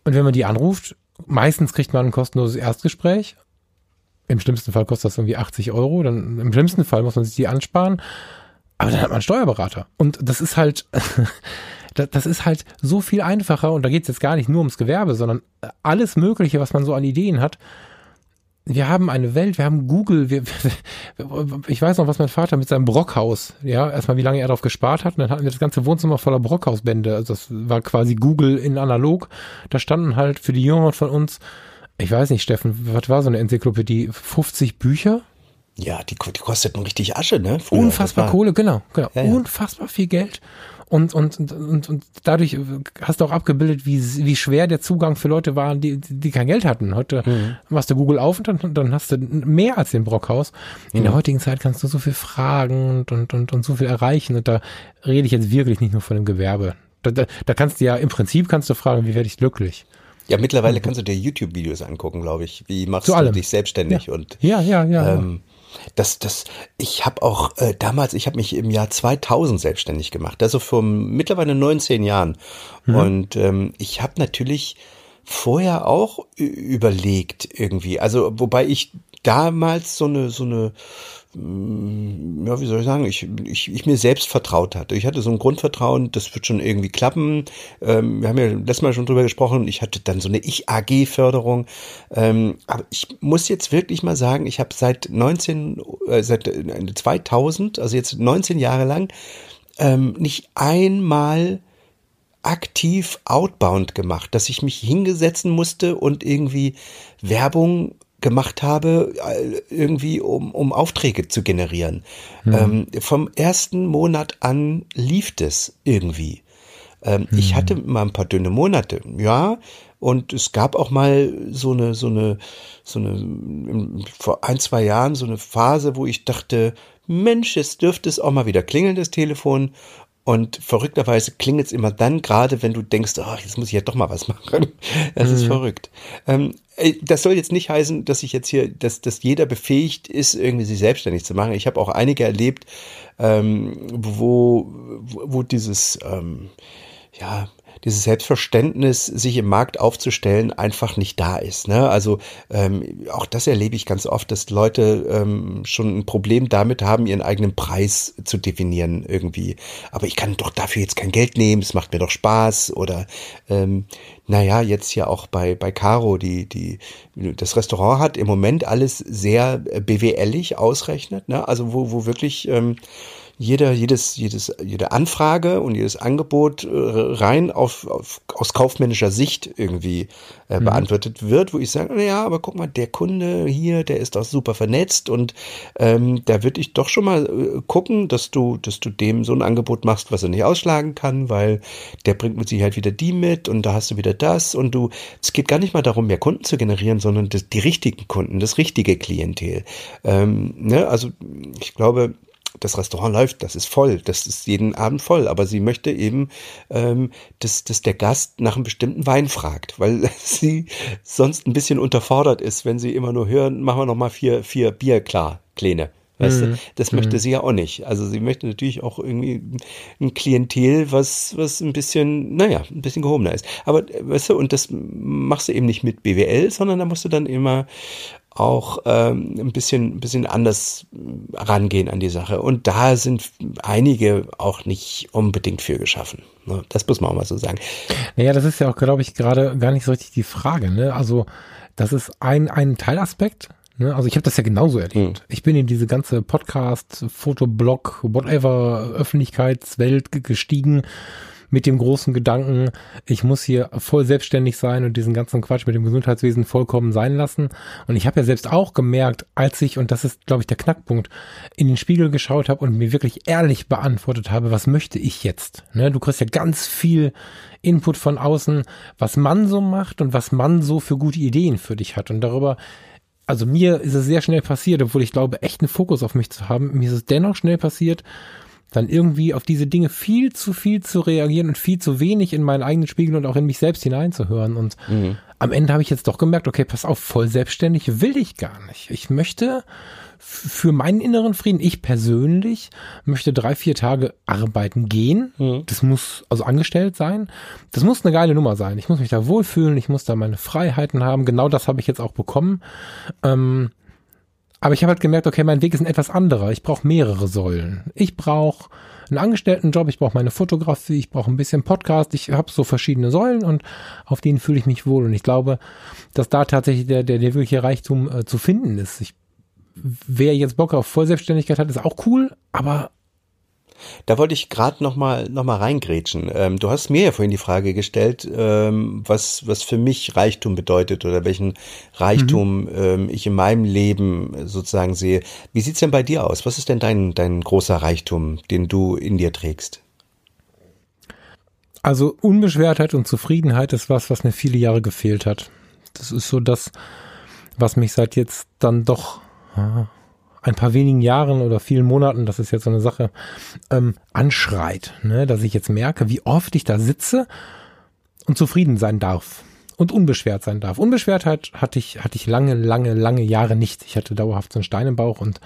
Und wenn man die anruft, meistens kriegt man ein kostenloses Erstgespräch. Im schlimmsten Fall kostet das irgendwie 80 Euro. Dann im schlimmsten Fall muss man sich die ansparen. Aber dann hat man einen Steuerberater. Und das ist halt, das, das ist halt so viel einfacher und da geht es jetzt gar nicht nur ums Gewerbe, sondern alles Mögliche, was man so an Ideen hat. Wir haben eine Welt, wir haben Google, wir, ich weiß noch, was mein Vater mit seinem Brockhaus, ja, erstmal wie lange er darauf gespart hat, und dann hatten wir das ganze Wohnzimmer voller Brockhausbände, also das war quasi Google in analog, da standen halt für die Jüngeren von uns, ich weiß nicht, Steffen, was war so eine Enzyklopädie, 50 Bücher? Ja, die, die kosteten richtig Asche, ne? Früher. Unfassbar Kohle, genau, genau. Ja, ja. Unfassbar viel Geld. Und, und, und, und dadurch hast du auch abgebildet, wie, wie schwer der Zugang für Leute war, die, die kein Geld hatten. Heute mhm. machst du Google auf und dann, dann hast du mehr als den Brockhaus. In mhm. der heutigen Zeit kannst du so viel fragen und, und, und, und so viel erreichen. Und da rede ich jetzt wirklich nicht nur von dem Gewerbe. Da, da, da kannst du ja, im Prinzip kannst du fragen, wie werde ich glücklich? Ja, mittlerweile kannst du dir YouTube-Videos angucken, glaube ich. Wie machst du dich selbstständig ja. und ja, ja, ja. Ähm, das, das, ich habe auch äh, damals, ich habe mich im Jahr 2000 selbstständig gemacht, also vor mittlerweile 19 Jahren. Mhm. Und ähm, ich habe natürlich vorher auch überlegt irgendwie, also wobei ich damals so eine so eine ja, wie soll ich sagen, ich, ich, ich mir selbst vertraut hatte. Ich hatte so ein Grundvertrauen, das wird schon irgendwie klappen. Ähm, wir haben ja letztes Mal schon drüber gesprochen, ich hatte dann so eine Ich-AG-Förderung. Ähm, aber ich muss jetzt wirklich mal sagen, ich habe seit 19, äh, seit 2000, also jetzt 19 Jahre lang, ähm, nicht einmal aktiv outbound gemacht, dass ich mich hingesetzen musste und irgendwie Werbung gemacht habe, irgendwie um, um Aufträge zu generieren. Mhm. Ähm, vom ersten Monat an lief das irgendwie. Ähm, mhm. Ich hatte mal ein paar dünne Monate, ja, und es gab auch mal so eine, so eine, so eine, vor ein, zwei Jahren so eine Phase, wo ich dachte, Mensch, es dürfte es auch mal wieder klingeln, das Telefon. Und verrückterweise klingelt es immer dann, gerade wenn du denkst, ach, jetzt muss ich ja doch mal was machen. Das mhm. ist verrückt. Ähm, das soll jetzt nicht heißen, dass ich jetzt hier, dass, dass jeder befähigt ist, irgendwie sich selbstständig zu machen. Ich habe auch einige erlebt, ähm, wo, wo dieses, ähm, ja, dieses Selbstverständnis, sich im Markt aufzustellen, einfach nicht da ist. Ne? Also ähm, auch das erlebe ich ganz oft, dass Leute ähm, schon ein Problem damit haben, ihren eigenen Preis zu definieren irgendwie. Aber ich kann doch dafür jetzt kein Geld nehmen, es macht mir doch Spaß. Oder ähm, naja, jetzt ja auch bei, bei Caro, die, die das Restaurant hat im Moment alles sehr BWLig ausrechnet, ne? Also wo, wo wirklich ähm, jeder, jedes, jedes, jede Anfrage und jedes Angebot äh, rein auf, auf, aus kaufmännischer Sicht irgendwie äh, mhm. beantwortet wird, wo ich sage, na ja, aber guck mal, der Kunde hier, der ist doch super vernetzt und ähm, da würde ich doch schon mal äh, gucken, dass du, dass du dem so ein Angebot machst, was er nicht ausschlagen kann, weil der bringt mit Sicherheit wieder die mit und da hast du wieder das und du, es geht gar nicht mal darum, mehr Kunden zu generieren, sondern das, die richtigen Kunden, das richtige Klientel. Ähm, ne? Also ich glaube, das Restaurant läuft, das ist voll, das ist jeden Abend voll, aber sie möchte eben, ähm, dass, dass der Gast nach einem bestimmten Wein fragt, weil sie sonst ein bisschen unterfordert ist, wenn sie immer nur hören, machen wir noch mal vier, vier Bier klar, Kleine. Weißt mhm. du, das möchte mhm. sie ja auch nicht. Also sie möchte natürlich auch irgendwie ein Klientel, was, was ein bisschen, naja, ein bisschen gehobener ist. Aber weißt du, und das machst du eben nicht mit BWL, sondern da musst du dann immer auch ähm, ein bisschen, ein bisschen anders rangehen an die Sache. Und da sind einige auch nicht unbedingt für geschaffen. Ne? Das muss man auch mal so sagen. Naja, das ist ja auch, glaube ich, gerade gar nicht so richtig die Frage. Ne? Also das ist ein, ein Teilaspekt. Ne? Also ich habe das ja genauso erlebt. Hm. Ich bin in diese ganze Podcast, Fotoblog, whatever, Öffentlichkeitswelt gestiegen mit dem großen Gedanken, ich muss hier voll selbstständig sein und diesen ganzen Quatsch mit dem Gesundheitswesen vollkommen sein lassen. Und ich habe ja selbst auch gemerkt, als ich, und das ist, glaube ich, der Knackpunkt, in den Spiegel geschaut habe und mir wirklich ehrlich beantwortet habe, was möchte ich jetzt? Ne, du kriegst ja ganz viel Input von außen, was man so macht und was man so für gute Ideen für dich hat. Und darüber also mir ist es sehr schnell passiert, obwohl ich glaube, echt einen Fokus auf mich zu haben. Mir ist es dennoch schnell passiert, dann irgendwie auf diese Dinge viel zu viel zu reagieren und viel zu wenig in meinen eigenen Spiegel und auch in mich selbst hineinzuhören. Und mhm. am Ende habe ich jetzt doch gemerkt, okay, pass auf, voll selbstständig will ich gar nicht. Ich möchte für meinen inneren Frieden, ich persönlich möchte drei, vier Tage arbeiten gehen. Mhm. Das muss also angestellt sein. Das muss eine geile Nummer sein. Ich muss mich da wohlfühlen, ich muss da meine Freiheiten haben. Genau das habe ich jetzt auch bekommen. Ähm, aber ich habe halt gemerkt, okay, mein Weg ist ein etwas anderer. Ich brauche mehrere Säulen. Ich brauche einen Angestelltenjob, ich brauche meine Fotografie, ich brauche ein bisschen Podcast. Ich habe so verschiedene Säulen und auf denen fühle ich mich wohl. Und ich glaube, dass da tatsächlich der, der, der wirkliche Reichtum äh, zu finden ist. Ich, wer jetzt Bock auf Vollselbstständigkeit hat, ist auch cool, aber da wollte ich gerade noch mal noch mal reingrätschen. Ähm, du hast mir ja vorhin die Frage gestellt, ähm, was was für mich Reichtum bedeutet oder welchen Reichtum mhm. ähm, ich in meinem Leben sozusagen sehe. Wie sieht's denn bei dir aus? Was ist denn dein dein großer Reichtum, den du in dir trägst? Also Unbeschwertheit und Zufriedenheit ist was, was mir viele Jahre gefehlt hat. Das ist so das, was mich seit jetzt dann doch ein paar wenigen Jahren oder vielen Monaten, das ist jetzt so eine Sache, ähm, anschreit, ne? dass ich jetzt merke, wie oft ich da sitze und zufrieden sein darf und unbeschwert sein darf. Unbeschwertheit hatte ich, hatte ich lange, lange, lange Jahre nicht. Ich hatte dauerhaft so einen Stein im Bauch und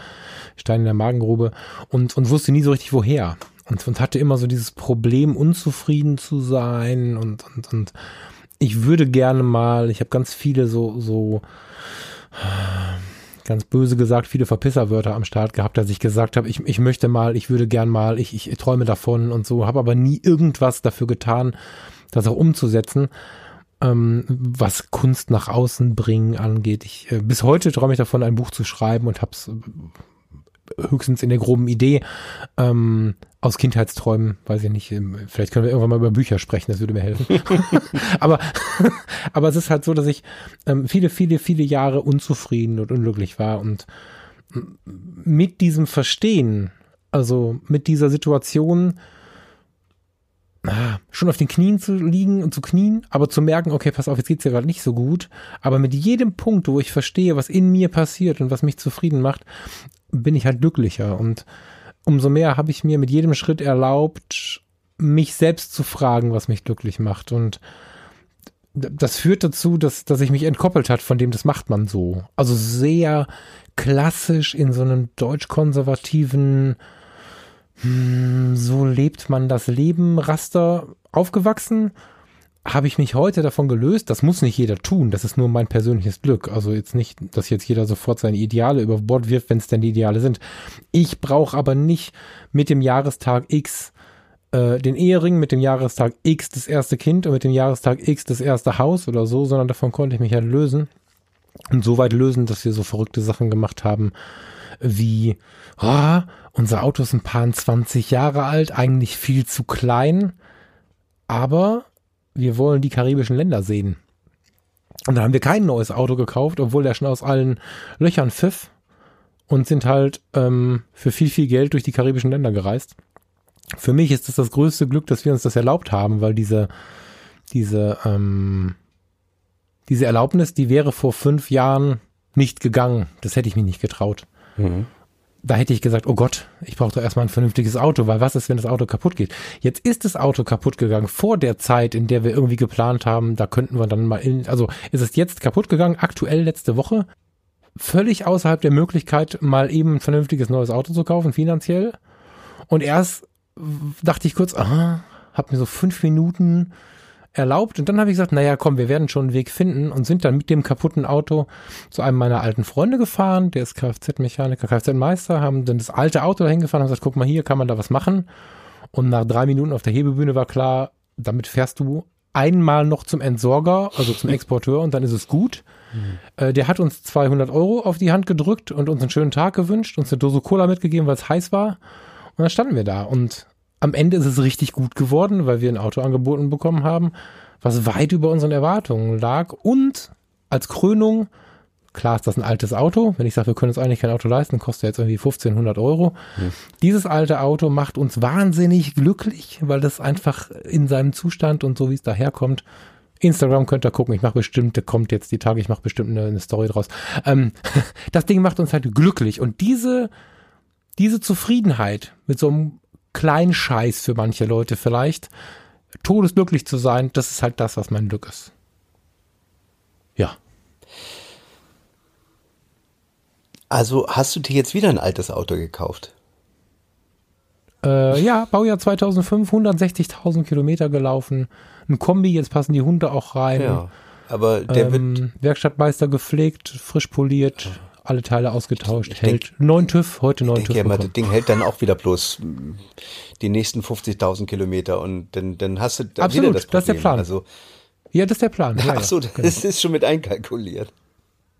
Stein in der Magengrube und, und wusste nie so richtig woher. Und, und hatte immer so dieses Problem, unzufrieden zu sein und, und, und ich würde gerne mal, ich habe ganz viele so, so, ganz böse gesagt, viele Verpisserwörter am Start gehabt, dass ich gesagt habe, ich, ich möchte mal, ich würde gern mal, ich, ich träume davon und so, habe aber nie irgendwas dafür getan, das auch umzusetzen, ähm, was Kunst nach außen bringen angeht. Ich, äh, bis heute träume ich davon, ein Buch zu schreiben und habe es höchstens in der groben Idee ähm, aus Kindheitsträumen, weiß ich nicht, ähm, vielleicht können wir irgendwann mal über Bücher sprechen, das würde mir helfen. aber, aber es ist halt so, dass ich ähm, viele, viele, viele Jahre unzufrieden und unglücklich war und mit diesem Verstehen, also mit dieser Situation, ah, schon auf den Knien zu liegen und zu knien, aber zu merken, okay, pass auf, jetzt geht's ja gerade nicht so gut, aber mit jedem Punkt, wo ich verstehe, was in mir passiert und was mich zufrieden macht, bin ich halt glücklicher. Und umso mehr habe ich mir mit jedem Schritt erlaubt, mich selbst zu fragen, was mich glücklich macht. Und das führt dazu, dass, dass ich mich entkoppelt hat von dem, das macht man so. Also sehr klassisch in so einem deutsch-konservativen, hm, so lebt man das Leben Raster aufgewachsen habe ich mich heute davon gelöst. Das muss nicht jeder tun. Das ist nur mein persönliches Glück. Also jetzt nicht, dass jetzt jeder sofort seine Ideale über Bord wirft, wenn es denn die Ideale sind. Ich brauche aber nicht mit dem Jahrestag X äh, den Ehering, mit dem Jahrestag X das erste Kind und mit dem Jahrestag X das erste Haus oder so, sondern davon konnte ich mich halt lösen. Und so weit lösen, dass wir so verrückte Sachen gemacht haben, wie, oh, unser Auto ist ein paar 20 Jahre alt, eigentlich viel zu klein, aber wir wollen die karibischen Länder sehen. Und dann haben wir kein neues Auto gekauft, obwohl der schon aus allen Löchern pfiff und sind halt ähm, für viel, viel Geld durch die karibischen Länder gereist. Für mich ist das das größte Glück, dass wir uns das erlaubt haben, weil diese, diese, ähm, diese Erlaubnis, die wäre vor fünf Jahren nicht gegangen. Das hätte ich mich nicht getraut. Mhm. Da hätte ich gesagt, oh Gott, ich brauche doch erstmal ein vernünftiges Auto, weil was ist, wenn das Auto kaputt geht? Jetzt ist das Auto kaputt gegangen vor der Zeit, in der wir irgendwie geplant haben, da könnten wir dann mal in, also ist es jetzt kaputt gegangen, aktuell letzte Woche, völlig außerhalb der Möglichkeit, mal eben ein vernünftiges neues Auto zu kaufen, finanziell. Und erst dachte ich kurz, aha, hab mir so fünf Minuten erlaubt. Und dann habe ich gesagt, naja, komm, wir werden schon einen Weg finden und sind dann mit dem kaputten Auto zu einem meiner alten Freunde gefahren, der ist Kfz-Mechaniker, Kfz-Meister, haben dann das alte Auto dahin gefahren und gesagt, guck mal, hier kann man da was machen. Und nach drei Minuten auf der Hebebühne war klar, damit fährst du einmal noch zum Entsorger, also zum Exporteur und dann ist es gut. Mhm. Äh, der hat uns 200 Euro auf die Hand gedrückt und uns einen schönen Tag gewünscht, uns eine Dose Cola mitgegeben, weil es heiß war. Und dann standen wir da und am Ende ist es richtig gut geworden, weil wir ein Auto angeboten bekommen haben, was weit über unseren Erwartungen lag. Und als Krönung, klar ist das ein altes Auto. Wenn ich sage, wir können uns eigentlich kein Auto leisten, kostet jetzt irgendwie 1500 Euro. Hm. Dieses alte Auto macht uns wahnsinnig glücklich, weil das einfach in seinem Zustand und so wie es daherkommt, Instagram könnt ihr gucken. Ich mache bestimmt, da kommt jetzt die Tage, ich mache bestimmt eine, eine, Story draus. Ähm, das Ding macht uns halt glücklich. Und diese, diese Zufriedenheit mit so einem Kleinscheiß für manche Leute vielleicht. Todesglücklich zu sein, das ist halt das, was mein Glück ist. Ja. Also hast du dir jetzt wieder ein altes Auto gekauft? Äh, ja, Baujahr 2005, 160.000 Kilometer gelaufen. Ein Kombi, jetzt passen die Hunde auch rein. Ja, aber der ähm, wird Werkstattmeister gepflegt, frisch poliert. Alle Teile ausgetauscht. Ich hält denk, neun TÜV, heute neun TÜV. Ja, das Ding hält dann auch wieder bloß die nächsten 50.000 Kilometer und dann, dann hast du da Absolut, wieder das Problem. das ist der Plan. Also, ja, das ist der Plan. Ja, Ach so, das genau. ist schon mit einkalkuliert.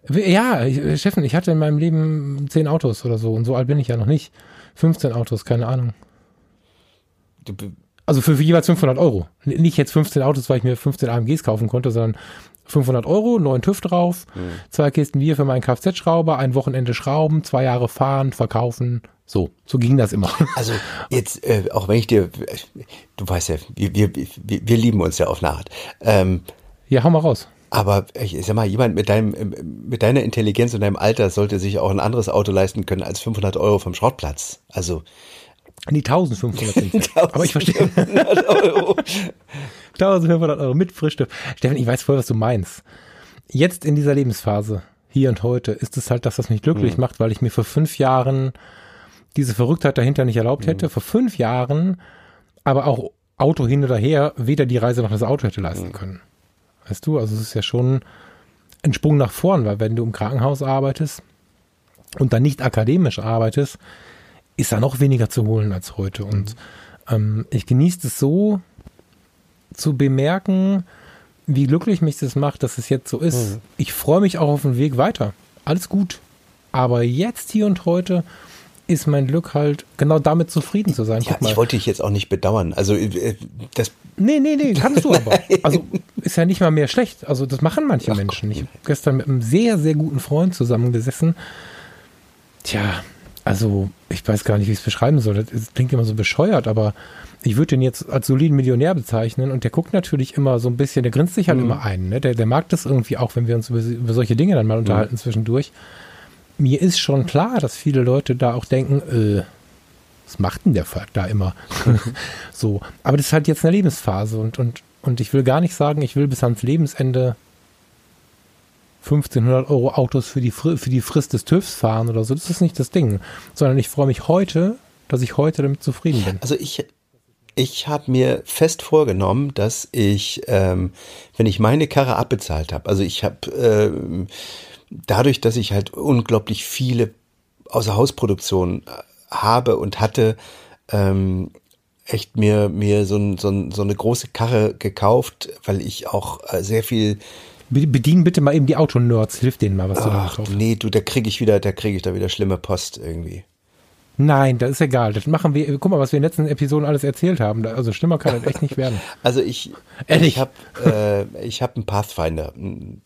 Ja, ich, Steffen, ich hatte in meinem Leben zehn Autos oder so und so alt bin ich ja noch nicht. 15 Autos, keine Ahnung. Also für jeweils 500 Euro. Nicht jetzt 15 Autos, weil ich mir 15 AMGs kaufen konnte, sondern 500 Euro, neuen TÜV drauf, mhm. zwei Kisten Bier für meinen Kfz-Schrauber, ein Wochenende schrauben, zwei Jahre fahren, verkaufen. So, so ging das immer. Also jetzt, äh, auch wenn ich dir, du weißt ja, wir, wir, wir, wir lieben uns ja auf eine Art. Ähm, ja, hau mal raus. Aber ich sag mal, jemand mit deinem, mit deiner Intelligenz und deinem Alter sollte sich auch ein anderes Auto leisten können als 500 Euro vom Schrottplatz. Also Nee, 1500 sind Aber ich verstehe. 1500 Euro mit Frischstift. Steffen, ich weiß voll, was du meinst. Jetzt in dieser Lebensphase, hier und heute, ist es halt das, was mich glücklich mhm. macht, weil ich mir vor fünf Jahren diese Verrücktheit dahinter nicht erlaubt hätte. Mhm. Vor fünf Jahren, aber auch Auto hin oder her, weder die Reise noch das Auto hätte leisten mhm. können. Weißt du, also es ist ja schon ein Sprung nach vorn, weil wenn du im Krankenhaus arbeitest und dann nicht akademisch arbeitest, ist da noch weniger zu holen als heute. Und ähm, ich genieße es so zu bemerken, wie glücklich mich das macht, dass es jetzt so ist. Mhm. Ich freue mich auch auf den Weg weiter. Alles gut. Aber jetzt, hier und heute, ist mein Glück halt genau damit zufrieden zu sein. Ja, ich wollte dich jetzt auch nicht bedauern. Also äh, das. Nee, nee, nee, kannst du aber. Also ist ja nicht mal mehr schlecht. Also das machen manche Ach, Menschen. Ich habe gestern mit einem sehr, sehr guten Freund zusammengesessen. Tja, also ich weiß gar nicht, wie ich es beschreiben soll. Das klingt immer so bescheuert, aber ich würde den jetzt als soliden Millionär bezeichnen und der guckt natürlich immer so ein bisschen, der grinst sich halt mhm. immer ein. Ne? Der, der mag das irgendwie auch, wenn wir uns über, über solche Dinge dann mal mhm. unterhalten zwischendurch. Mir ist schon klar, dass viele Leute da auch denken, äh, was macht denn der Volk da immer? so, aber das ist halt jetzt eine Lebensphase und, und, und ich will gar nicht sagen, ich will bis ans Lebensende 1500 Euro Autos für die, für die Frist des TÜVs fahren oder so. Das ist nicht das Ding. Sondern ich freue mich heute, dass ich heute damit zufrieden bin. Also ich, ich habe mir fest vorgenommen, dass ich, ähm, wenn ich meine Karre abbezahlt habe, also ich habe ähm, dadurch, dass ich halt unglaublich viele Außerhausproduktionen äh, habe und hatte, ähm, echt mir, mir so, so, so eine große Karre gekauft, weil ich auch äh, sehr viel Bedien bitte mal eben die Autonerds, hilf denen mal, was Ach, du da gekauft Nee, du, da kriege ich wieder, da kriege ich da wieder schlimme Post irgendwie. Nein, das ist egal. Das machen wir. Guck mal, was wir in den letzten Episoden alles erzählt haben. Also schlimmer kann das echt nicht werden. Also ich, Ehrlich? ich habe äh, ich hab einen Pathfinder, einen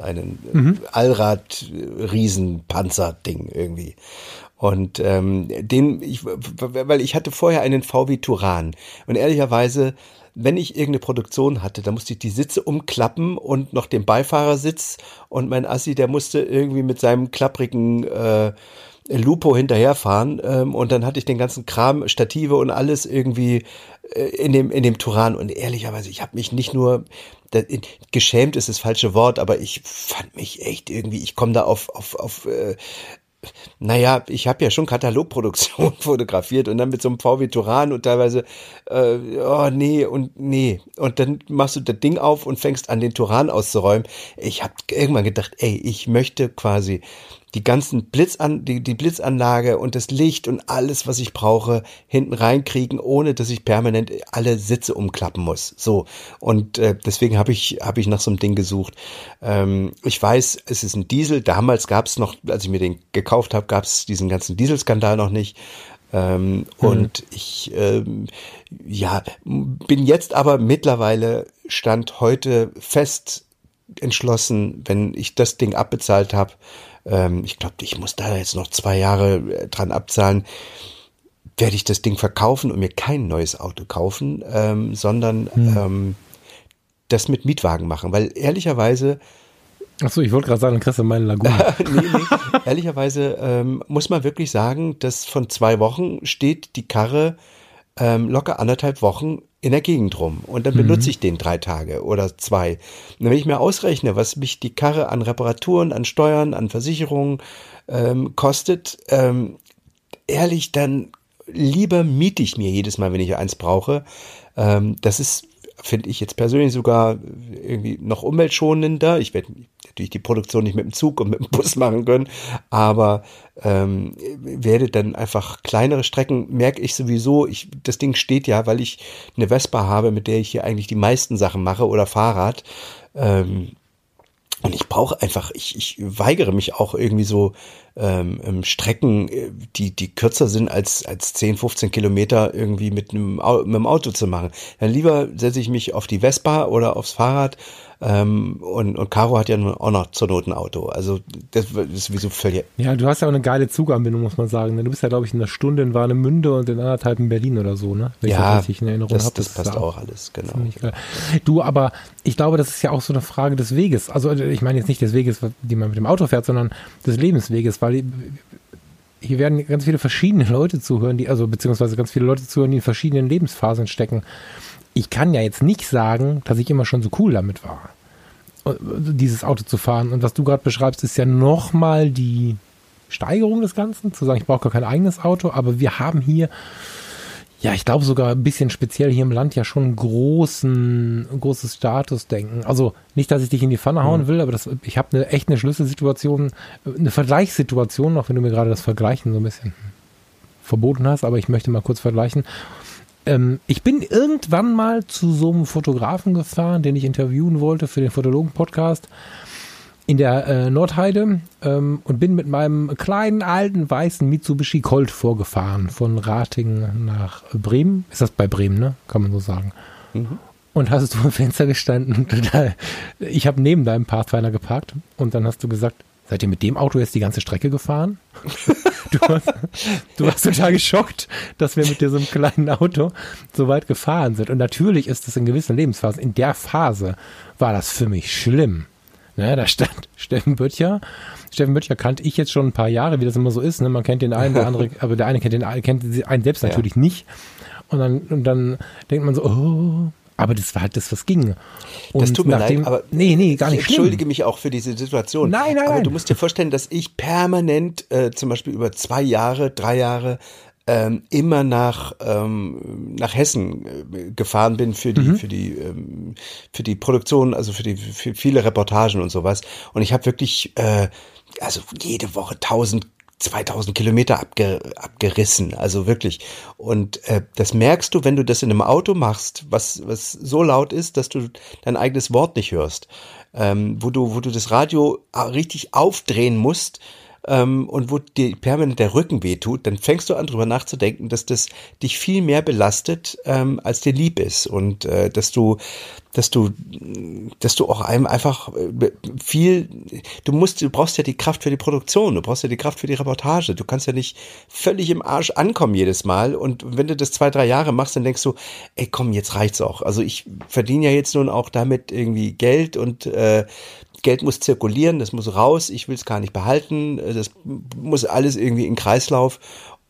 einen mhm. Allrad-Riesenpanzer-Ding irgendwie. Und ähm, den, ich, weil ich hatte vorher einen VW Turan und ehrlicherweise wenn ich irgendeine Produktion hatte, da musste ich die Sitze umklappen und noch den Beifahrersitz. Und mein Assi, der musste irgendwie mit seinem klapprigen äh, Lupo hinterherfahren ähm, und dann hatte ich den ganzen Kram, Stative und alles irgendwie äh, in dem in dem Turan. Und ehrlicherweise, ich habe mich nicht nur da, geschämt ist das falsche Wort, aber ich fand mich echt irgendwie, ich komme da auf auf auf äh, naja, ich habe ja schon Katalogproduktion fotografiert und dann mit so einem VW Turan und teilweise, äh, oh nee und nee. Und dann machst du das Ding auf und fängst an, den Turan auszuräumen. Ich habe irgendwann gedacht, ey, ich möchte quasi die ganzen Blitzan, die, die Blitzanlage und das Licht und alles, was ich brauche, hinten reinkriegen, ohne dass ich permanent alle Sitze umklappen muss. So. Und äh, deswegen habe ich, habe ich nach so einem Ding gesucht. Ähm, ich weiß, es ist ein Diesel. Damals gab es noch, als ich mir den gekauft habe, gab es diesen ganzen Dieselskandal noch nicht. Ähm, mhm. Und ich ähm, ja, bin jetzt aber mittlerweile stand heute fest entschlossen, wenn ich das Ding abbezahlt habe, ähm, ich glaube, ich muss da jetzt noch zwei Jahre äh, dran abzahlen, werde ich das Ding verkaufen und mir kein neues Auto kaufen, ähm, sondern hm. ähm, das mit Mietwagen machen, weil ehrlicherweise Achso, ich wollte gerade sagen, dann kriegst du meine Lagune. nee, nee. Ehrlicherweise ähm, muss man wirklich sagen, dass von zwei Wochen steht die Karre ähm, locker anderthalb Wochen in der Gegend rum und dann benutze mhm. ich den drei Tage oder zwei. Und wenn ich mir ausrechne, was mich die Karre an Reparaturen, an Steuern, an Versicherungen ähm, kostet, ähm, ehrlich, dann lieber miete ich mir jedes Mal, wenn ich eins brauche. Ähm, das ist finde ich jetzt persönlich sogar irgendwie noch umweltschonender. Ich werde natürlich die Produktion nicht mit dem Zug und mit dem Bus machen können, aber ähm, werde dann einfach kleinere Strecken, merke ich sowieso, ich, das Ding steht ja, weil ich eine Vespa habe, mit der ich hier eigentlich die meisten Sachen mache oder Fahrrad. Ähm, und ich brauche einfach, ich, ich weigere mich auch irgendwie so ähm, ähm Strecken, äh, die, die kürzer sind als, als 10, 15 Kilometer irgendwie mit einem, mit einem Auto zu machen. Dann lieber setze ich mich auf die Vespa oder aufs Fahrrad ähm, und, und Caro hat ja nun auch noch zur Not ein Auto. Also das, ist sowieso völlig. Ja, du hast ja auch eine geile Zuganbindung, muss man sagen. Du bist ja, glaube ich, in einer Stunde in Warnemünde und in anderthalb in Berlin oder so, ne? Wenn ja, ich das in Erinnerung das, hab, das, das passt auch alles, genau. Du, aber ich glaube, das ist ja auch so eine Frage des Weges. Also ich meine jetzt nicht des Weges, die man mit dem Auto fährt, sondern des Lebensweges, weil hier werden ganz viele verschiedene Leute zuhören, die, also beziehungsweise ganz viele Leute zuhören, die in verschiedenen Lebensphasen stecken ich kann ja jetzt nicht sagen, dass ich immer schon so cool damit war, äh, dieses Auto zu fahren. Und was du gerade beschreibst, ist ja nochmal die Steigerung des Ganzen, zu sagen, ich brauche gar kein eigenes Auto, aber wir haben hier, ja, ich glaube sogar ein bisschen speziell hier im Land ja schon großen, großes Statusdenken. Also nicht, dass ich dich in die Pfanne hauen mhm. will, aber das, ich habe eine echt eine Schlüsselsituation, eine Vergleichssituation, auch wenn du mir gerade das Vergleichen so ein bisschen verboten hast, aber ich möchte mal kurz vergleichen. Ähm, ich bin irgendwann mal zu so einem Fotografen gefahren, den ich interviewen wollte für den Fotologen-Podcast in der äh, Nordheide ähm, und bin mit meinem kleinen alten weißen Mitsubishi Colt vorgefahren von Ratingen nach Bremen. Ist das bei Bremen, ne? Kann man so sagen. Mhm. Und hast du am Fenster gestanden und ich habe neben deinem Pathfinder geparkt und dann hast du gesagt, seid ihr mit dem Auto jetzt die ganze Strecke gefahren? du, warst, du warst total geschockt, dass wir mit diesem kleinen Auto so weit gefahren sind. Und natürlich ist das in gewissen Lebensphasen. In der Phase war das für mich schlimm. Ne, da stand Steffen Böttcher. Steffen Böttcher kannte ich jetzt schon ein paar Jahre, wie das immer so ist. Ne? Man kennt den einen, der andere, aber der eine kennt den kennt einen selbst natürlich ja. nicht. Und dann, und dann denkt man so, oh, aber das war halt das, was ging. Und das tut mir nachdem, leid, aber nee, nee, gar nicht ich entschuldige mich auch für diese Situation. Nein, nein, aber nein. du musst dir vorstellen, dass ich permanent, äh, zum Beispiel über zwei Jahre, drei Jahre, ähm, immer nach ähm, nach Hessen äh, gefahren bin für die mhm. für die ähm, für die Produktion, also für die für viele Reportagen und sowas. Und ich habe wirklich äh, also jede Woche tausend 2000 Kilometer abge, abgerissen, also wirklich. Und äh, das merkst du, wenn du das in einem Auto machst, was, was so laut ist, dass du dein eigenes Wort nicht hörst. Ähm, wo du, wo du das Radio richtig aufdrehen musst, ähm, und wo dir permanent der Rücken wehtut, dann fängst du an drüber nachzudenken, dass das dich viel mehr belastet, ähm, als dir lieb ist und äh, dass du dass du, dass du auch einem einfach äh, viel, du musst, du brauchst ja die Kraft für die Produktion, du brauchst ja die Kraft für die Reportage. Du kannst ja nicht völlig im Arsch ankommen jedes Mal. Und wenn du das zwei, drei Jahre machst, dann denkst du, ey, komm, jetzt reicht's auch. Also ich verdiene ja jetzt nun auch damit irgendwie Geld und äh, Geld muss zirkulieren, das muss raus, ich will es gar nicht behalten, das muss alles irgendwie in Kreislauf.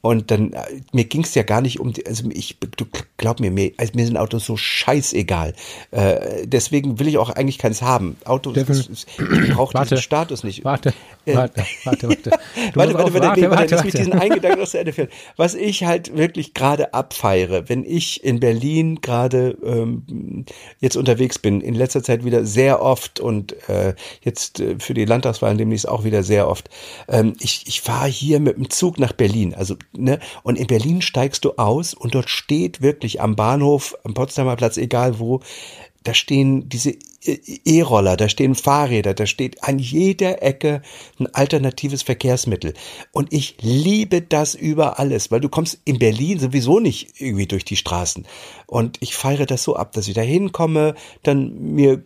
Und dann, äh, mir ging es ja gar nicht um, die, also ich, du glaub mir, mir, also mir sind Autos so scheißegal. Äh, deswegen will ich auch eigentlich keins haben. Autos, ich brauche diesen Status nicht. Warte, äh, warte, warte, warte. warte, warte, warte, warte, warte, warte, mich diesen Eingedanken noch zu Ende führen. Was ich halt wirklich gerade abfeiere, wenn ich in Berlin gerade ähm, jetzt unterwegs bin, in letzter Zeit wieder sehr oft und äh, jetzt äh, für die Landtagswahlen demnächst auch wieder sehr oft. Ähm, ich ich fahre hier mit dem Zug nach Berlin, also ne? Und in Berlin steigst du aus und dort steht wirklich am Bahnhof, am Potsdamer Platz, egal wo, da stehen diese E-Roller, da stehen Fahrräder, da steht an jeder Ecke ein alternatives Verkehrsmittel. Und ich liebe das über alles, weil du kommst in Berlin sowieso nicht irgendwie durch die Straßen. Und ich feiere das so ab, dass ich da hinkomme, dann mir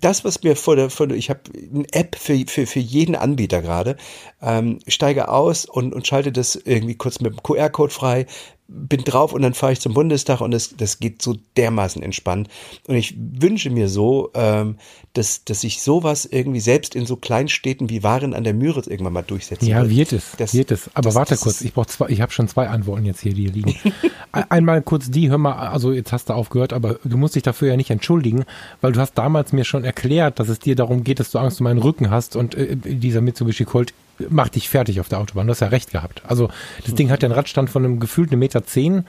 das, was mir vor der, vor der ich habe eine App für, für, für jeden Anbieter gerade, ähm, steige aus und, und schalte das irgendwie kurz mit dem QR-Code frei, bin drauf und dann fahre ich zum Bundestag und das, das geht so dermaßen entspannt. Und ich wünsche mir so, ähm, dass, dass sich sowas irgendwie selbst in so Kleinstädten wie Waren an der Müritz irgendwann mal durchsetzen Ja, wird es, das, wird es. Aber das, warte das kurz, ich brauche zwei, ich habe schon zwei Antworten jetzt hier, die hier liegen. Einmal kurz die, hör mal, also jetzt hast du aufgehört, aber du musst dich dafür ja nicht entschuldigen, weil du hast damals mir schon erklärt, dass es dir darum geht, dass du Angst um meinen Rücken hast und äh, dieser Mitsubishi Colt macht dich fertig auf der Autobahn. Du hast ja recht gehabt. Also das Ding hat ja einen Radstand von einem gefühlten Meter zehn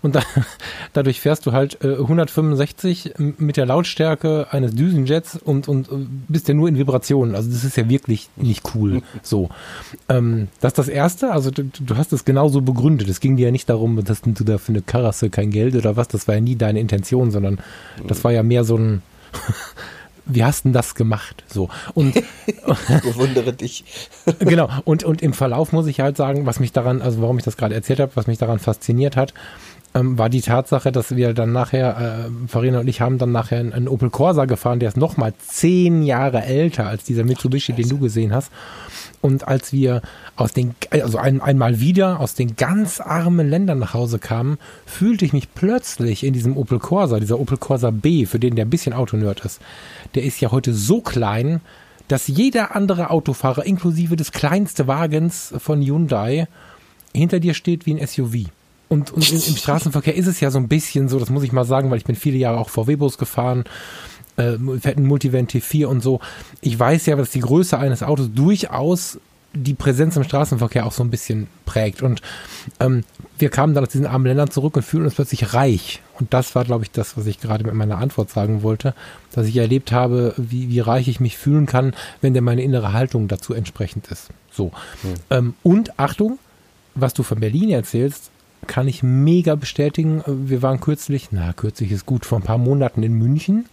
und da, dadurch fährst du halt äh, 165 mit der Lautstärke eines Düsenjets und, und äh, bist ja nur in Vibrationen. Also das ist ja wirklich nicht cool. So, ähm, das ist das Erste. Also du, du hast es genauso begründet. Es ging dir ja nicht darum, dass du da für eine Karasse kein Geld oder was. Das war ja nie deine Intention, sondern das war ja mehr so ein wie hast denn das gemacht? So. Und bewundere dich. genau. Und, und im Verlauf muss ich halt sagen, was mich daran, also warum ich das gerade erzählt habe, was mich daran fasziniert hat, ähm, war die Tatsache, dass wir dann nachher, äh, Farina und ich haben dann nachher einen, einen Opel Corsa gefahren, der ist nochmal zehn Jahre älter als dieser Mitsubishi, den du gesehen hast. Und als wir aus den, also ein, einmal wieder aus den ganz armen Ländern nach Hause kamen, fühlte ich mich plötzlich in diesem Opel Corsa, dieser Opel Corsa B, für den der ein bisschen Autonerd ist, der ist ja heute so klein, dass jeder andere Autofahrer, inklusive des kleinsten Wagens von Hyundai, hinter dir steht wie ein SUV. Und, und im Straßenverkehr ist es ja so ein bisschen so, das muss ich mal sagen, weil ich bin viele Jahre auch VW-Bus gefahren, äh, fetten Multivan T4 und so. Ich weiß ja, dass die Größe eines Autos durchaus die Präsenz im Straßenverkehr auch so ein bisschen prägt. Und ähm, wir kamen dann aus diesen armen Ländern zurück und fühlen uns plötzlich reich. Und das war, glaube ich, das, was ich gerade mit meiner Antwort sagen wollte, dass ich erlebt habe, wie, wie reich ich mich fühlen kann, wenn denn meine innere Haltung dazu entsprechend ist. So. Hm. Ähm, und Achtung, was du von Berlin erzählst, kann ich mega bestätigen. Wir waren kürzlich, na, kürzlich ist gut, vor ein paar Monaten in München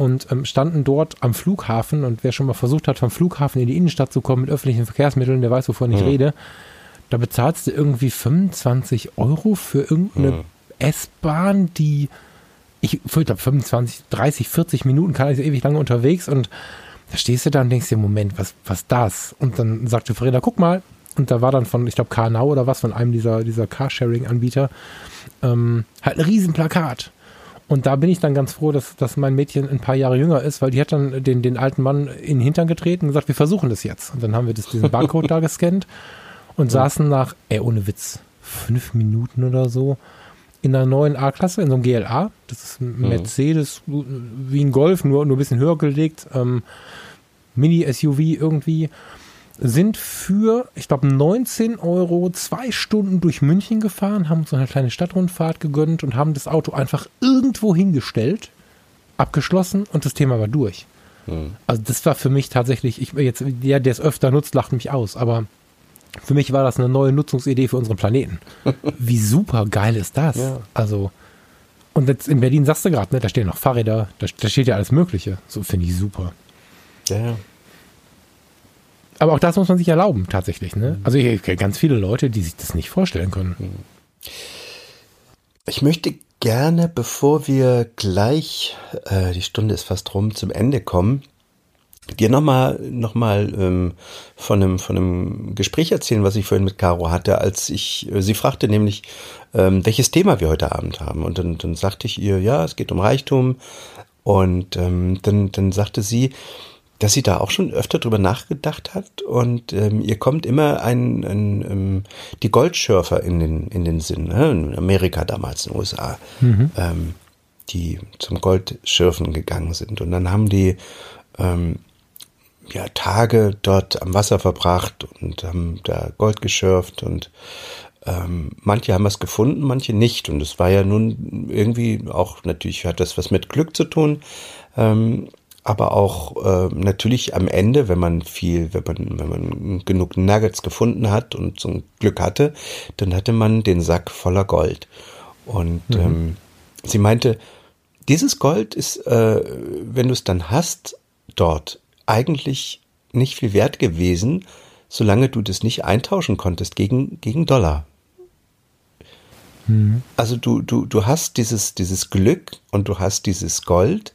und ähm, standen dort am Flughafen. Und wer schon mal versucht hat, vom Flughafen in die Innenstadt zu kommen mit öffentlichen Verkehrsmitteln, der weiß, wovon ich rede. Da bezahlst du irgendwie 25 Euro für irgendeine mhm. S-Bahn, die ich, ich glaube 25, 30, 40 Minuten kann ich so ewig lange unterwegs und da stehst du da und denkst dir, Moment, was, was das? Und dann sagte Verena, guck mal, und da war dann von, ich glaube, Karnau oder was, von einem dieser, dieser Carsharing-Anbieter, ähm, halt ein Riesenplakat. Und da bin ich dann ganz froh, dass, dass mein Mädchen ein paar Jahre jünger ist, weil die hat dann den, den alten Mann in den Hintern getreten und gesagt, wir versuchen das jetzt. Und dann haben wir das, diesen Barcode da gescannt und ja. saßen nach, ey, ohne Witz, fünf Minuten oder so in einer neuen A-Klasse, in so einem GLA. Das ist ein Mercedes, wie ein Golf, nur, nur ein bisschen höher gelegt. Ähm, Mini-SUV irgendwie sind für, ich glaube, 19 Euro zwei Stunden durch München gefahren, haben uns eine kleine Stadtrundfahrt gegönnt und haben das Auto einfach irgendwo hingestellt, abgeschlossen und das Thema war durch. Hm. Also das war für mich tatsächlich, ich jetzt, der, der es öfter nutzt, lacht mich aus, aber Für mich war das eine neue Nutzungsidee für unseren Planeten. Wie super geil ist das? Ja. Also, und jetzt in Berlin sagst du gerade, ne, da stehen noch Fahrräder, da, da steht ja alles Mögliche. So finde ich super. Ja. Aber auch das muss man sich erlauben, tatsächlich. Ne? Also ich kenne ganz viele Leute, die sich das nicht vorstellen können. Ich möchte gerne, bevor wir gleich, äh, die Stunde ist fast rum, zum Ende kommen, dir nochmal noch mal, ähm, von, einem, von einem Gespräch erzählen, was ich vorhin mit Caro hatte, als ich, äh, sie fragte nämlich, ähm, welches Thema wir heute Abend haben. Und dann, dann sagte ich ihr, ja, es geht um Reichtum. Und ähm, dann, dann sagte sie, dass sie da auch schon öfter drüber nachgedacht hat und ähm, ihr kommt immer ein, ein ähm, die Goldschürfer in den in den Sinn, ne? in Amerika damals in den USA, mhm. ähm, die zum Goldschürfen gegangen sind und dann haben die ähm, ja Tage dort am Wasser verbracht und haben da Gold geschürft und ähm, manche haben es gefunden, manche nicht und es war ja nun irgendwie auch natürlich hat das was mit Glück zu tun. Ähm, aber auch äh, natürlich am Ende, wenn man viel, wenn man, wenn man genug Nuggets gefunden hat und zum Glück hatte, dann hatte man den Sack voller Gold. Und mhm. ähm, sie meinte, dieses Gold ist, äh, wenn du es dann hast, dort eigentlich nicht viel wert gewesen, solange du das nicht eintauschen konntest gegen, gegen Dollar. Mhm. Also du, du, du hast dieses, dieses Glück und du hast dieses Gold,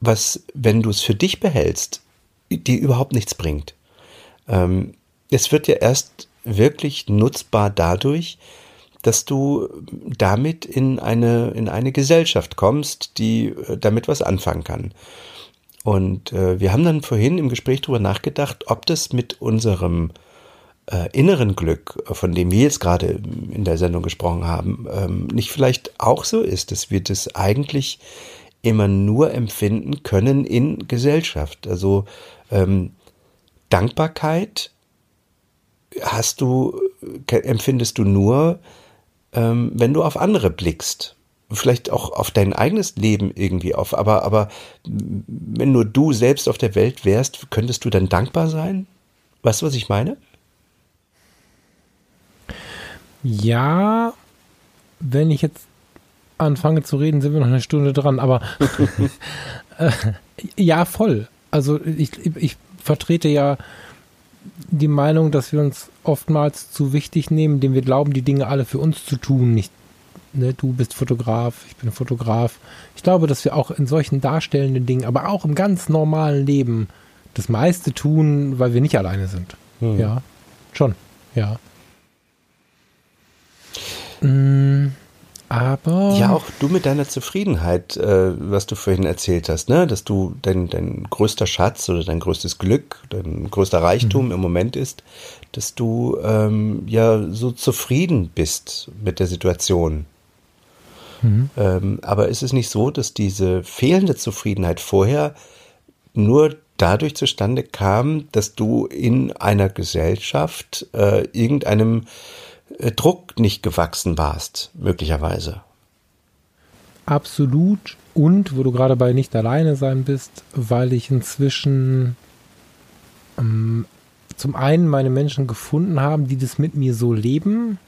was, wenn du es für dich behältst, dir überhaupt nichts bringt. Ähm, es wird ja erst wirklich nutzbar dadurch, dass du damit in eine, in eine Gesellschaft kommst, die äh, damit was anfangen kann. Und äh, wir haben dann vorhin im Gespräch darüber nachgedacht, ob das mit unserem äh, inneren Glück, von dem wir jetzt gerade in der Sendung gesprochen haben, ähm, nicht vielleicht auch so ist, dass wir das eigentlich immer nur empfinden können in Gesellschaft. Also ähm, Dankbarkeit hast du, empfindest du nur, ähm, wenn du auf andere blickst. Vielleicht auch auf dein eigenes Leben irgendwie auf, aber, aber wenn nur du selbst auf der Welt wärst, könntest du dann dankbar sein? Weißt du, was ich meine? Ja, wenn ich jetzt anfange zu reden, sind wir noch eine Stunde dran. Aber äh, ja, voll. Also ich, ich vertrete ja die Meinung, dass wir uns oftmals zu wichtig nehmen, indem wir glauben, die Dinge alle für uns zu tun. Nicht, ne, du bist Fotograf, ich bin Fotograf. Ich glaube, dass wir auch in solchen darstellenden Dingen, aber auch im ganz normalen Leben das meiste tun, weil wir nicht alleine sind. Hm. Ja, schon, ja. Mmh. Aber. Ja, auch du mit deiner Zufriedenheit, äh, was du vorhin erzählt hast, ne? dass du dein, dein größter Schatz oder dein größtes Glück, dein größter Reichtum mhm. im Moment ist, dass du ähm, ja so zufrieden bist mit der Situation. Mhm. Ähm, aber ist es nicht so, dass diese fehlende Zufriedenheit vorher nur dadurch zustande kam, dass du in einer Gesellschaft äh, irgendeinem Druck nicht gewachsen warst, möglicherweise. Absolut. Und wo du gerade bei nicht alleine sein bist, weil ich inzwischen ähm, zum einen meine Menschen gefunden habe, die das mit mir so leben,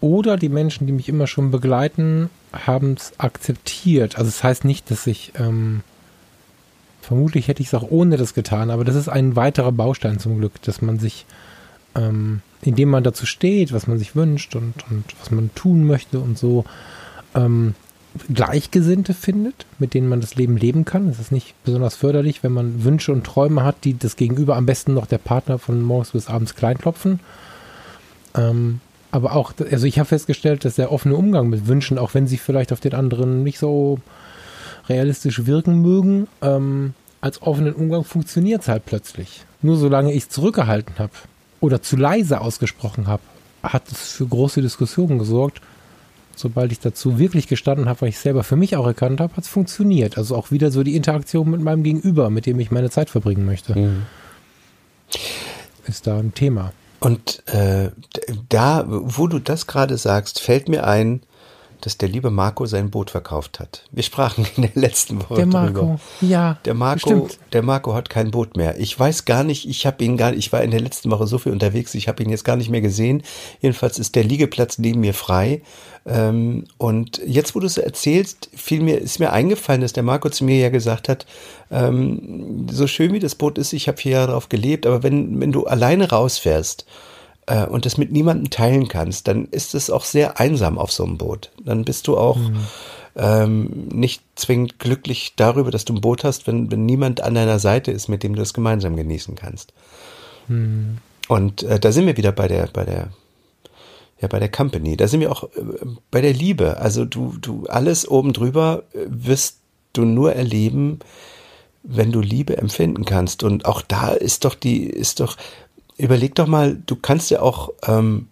oder die Menschen, die mich immer schon begleiten, haben es akzeptiert. Also es das heißt nicht, dass ich ähm, vermutlich hätte ich es auch ohne das getan, aber das ist ein weiterer Baustein zum Glück, dass man sich ähm, indem man dazu steht, was man sich wünscht und, und was man tun möchte und so, ähm, Gleichgesinnte findet, mit denen man das Leben leben kann. Es ist nicht besonders förderlich, wenn man Wünsche und Träume hat, die das Gegenüber am besten noch der Partner von morgens bis abends kleinklopfen. Ähm, aber auch, also ich habe festgestellt, dass der offene Umgang mit Wünschen, auch wenn sie vielleicht auf den anderen nicht so realistisch wirken mögen, ähm, als offenen Umgang funktioniert es halt plötzlich. Nur solange ich es zurückgehalten habe, oder zu leise ausgesprochen habe, hat es für große Diskussionen gesorgt. Sobald ich dazu wirklich gestanden habe, weil ich selber für mich auch erkannt habe, hat es funktioniert. Also auch wieder so die Interaktion mit meinem Gegenüber, mit dem ich meine Zeit verbringen möchte. Mhm. Ist da ein Thema. Und äh, da, wo du das gerade sagst, fällt mir ein, dass der liebe Marco sein Boot verkauft hat. Wir sprachen in der letzten Woche Der Marco, drüber. ja. Der Marco, stimmt. der Marco hat kein Boot mehr. Ich weiß gar nicht, ich habe ihn gar ich war in der letzten Woche so viel unterwegs, ich habe ihn jetzt gar nicht mehr gesehen. Jedenfalls ist der Liegeplatz neben mir frei. Ähm, und jetzt, wo du es erzählst, fiel mir, ist mir eingefallen, dass der Marco zu mir ja gesagt hat, ähm, so schön wie das Boot ist, ich habe vier Jahre darauf gelebt, aber wenn, wenn du alleine rausfährst, äh, und das mit niemandem teilen kannst, dann ist es auch sehr einsam auf so einem Boot. Dann bist du auch mhm. ähm, nicht zwingend glücklich darüber, dass du ein Boot hast, wenn, wenn niemand an deiner Seite ist, mit dem du es gemeinsam genießen kannst. Mhm. Und äh, da sind wir wieder bei der, bei der, ja, bei der Company. Da sind wir auch äh, bei der Liebe. Also du, du, alles oben drüber äh, wirst du nur erleben, wenn du Liebe empfinden kannst. Und auch da ist doch die, ist doch, überleg doch mal, du kannst ja auch ähm,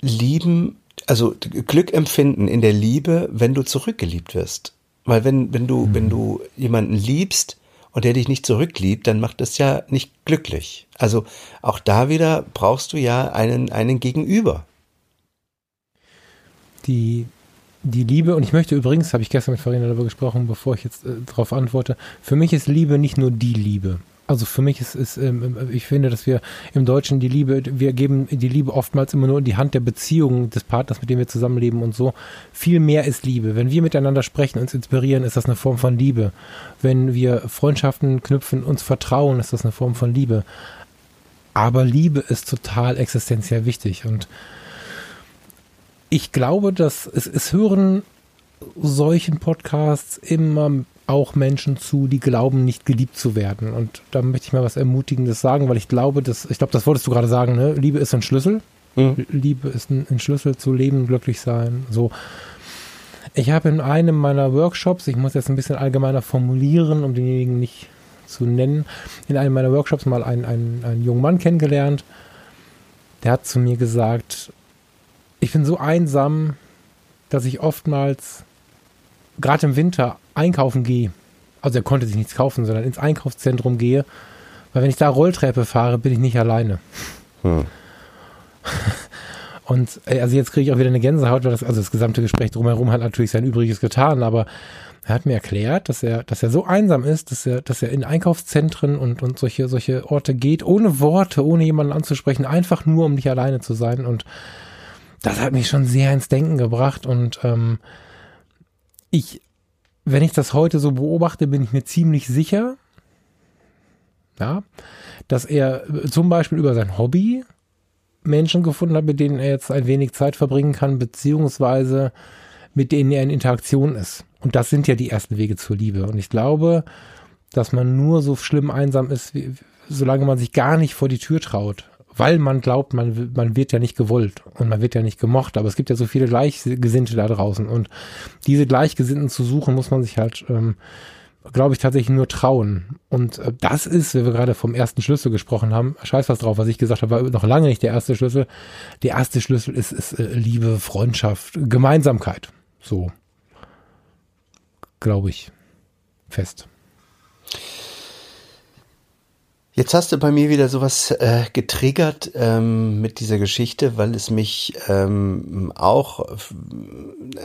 lieben, also Glück empfinden in der Liebe, wenn du zurückgeliebt wirst. Weil wenn, wenn du, mhm. wenn du jemanden liebst und der dich nicht zurückliebt, dann macht das ja nicht glücklich. Also auch da wieder brauchst du ja einen, einen Gegenüber. Die, die Liebe, und ich möchte übrigens, habe ich gestern mit Farina darüber gesprochen, bevor ich jetzt äh, darauf antworte, für mich ist Liebe nicht nur die Liebe. Also für mich ist, ist ähm, ich finde, dass wir im Deutschen die Liebe, wir geben die Liebe oftmals immer nur in die Hand der Beziehung des Partners, mit dem wir zusammenleben und so. Viel mehr ist Liebe. Wenn wir miteinander sprechen, uns inspirieren, ist das eine Form von Liebe. Wenn wir Freundschaften knüpfen, uns vertrauen, ist das eine Form von Liebe. Aber Liebe ist total existenziell wichtig und ich glaube, dass es, es hören solchen Podcasts immer auch Menschen zu, die glauben, nicht geliebt zu werden. Und da möchte ich mal was Ermutigendes sagen, weil ich glaube, dass, ich glaube, das wolltest du gerade sagen, ne? Liebe ist ein Schlüssel. Mhm. Liebe ist ein, ein, Schlüssel zu leben, glücklich sein. So. Ich habe in einem meiner Workshops, ich muss jetzt ein bisschen allgemeiner formulieren, um denjenigen nicht zu nennen, in einem meiner Workshops mal einen, einen, einen jungen Mann kennengelernt. Der hat zu mir gesagt, ich bin so einsam, dass ich oftmals gerade im Winter einkaufen gehe, also er konnte sich nichts kaufen, sondern ins Einkaufszentrum gehe, weil wenn ich da Rolltreppe fahre, bin ich nicht alleine. Hm. Und äh, also jetzt kriege ich auch wieder eine Gänsehaut, weil das, also das gesamte Gespräch drumherum hat natürlich sein Übriges getan, aber er hat mir erklärt, dass er, dass er so einsam ist, dass er, dass er in Einkaufszentren und, und solche, solche Orte geht, ohne Worte, ohne jemanden anzusprechen, einfach nur, um nicht alleine zu sein. Und das hat mich schon sehr ins Denken gebracht und ähm, ich, wenn ich das heute so beobachte, bin ich mir ziemlich sicher, ja, dass er äh, zum Beispiel über sein Hobby Menschen gefunden hat, mit denen er jetzt ein wenig Zeit verbringen kann, beziehungsweise mit denen er in Interaktion ist. Und das sind ja die ersten Wege zur Liebe. Und ich glaube, dass man nur so schlimm einsam ist, wie, solange man sich gar nicht vor die Tür traut weil man glaubt, man, man wird ja nicht gewollt und man wird ja nicht gemocht. Aber es gibt ja so viele Gleichgesinnte da draußen. Und diese Gleichgesinnten zu suchen, muss man sich halt, ähm, glaube ich, tatsächlich nur trauen. Und äh, das ist, wenn wir gerade vom ersten Schlüssel gesprochen haben, scheiß was drauf, was ich gesagt habe, war noch lange nicht der erste Schlüssel. Der erste Schlüssel ist, ist äh, Liebe, Freundschaft, Gemeinsamkeit. So. Glaube ich. Fest. Jetzt hast du bei mir wieder sowas äh, getriggert ähm, mit dieser Geschichte, weil es mich ähm, auch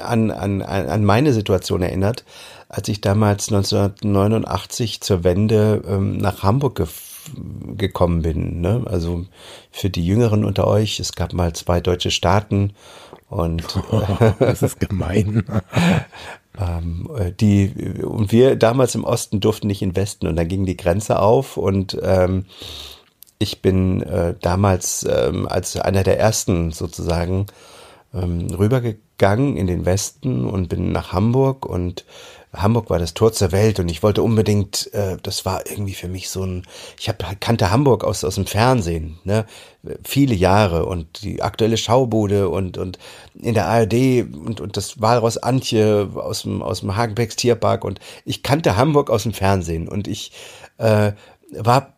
an, an, an meine Situation erinnert, als ich damals 1989 zur Wende ähm, nach Hamburg ge gekommen bin. Ne? Also für die Jüngeren unter euch, es gab mal zwei deutsche Staaten und oh, das ist gemein. Ähm, äh, die, und wir damals im Osten durften nicht in Westen und dann ging die Grenze auf und ähm, ich bin äh, damals ähm, als einer der ersten sozusagen ähm, rübergegangen in den Westen und bin nach Hamburg und Hamburg war das Tor zur Welt und ich wollte unbedingt, äh, das war irgendwie für mich so ein, ich hab, kannte Hamburg aus, aus dem Fernsehen, ne, viele Jahre und die aktuelle Schaubude und, und in der ARD und, und das Walross Antje aus dem, aus dem Hagenbecks Tierpark und ich kannte Hamburg aus dem Fernsehen und ich äh, war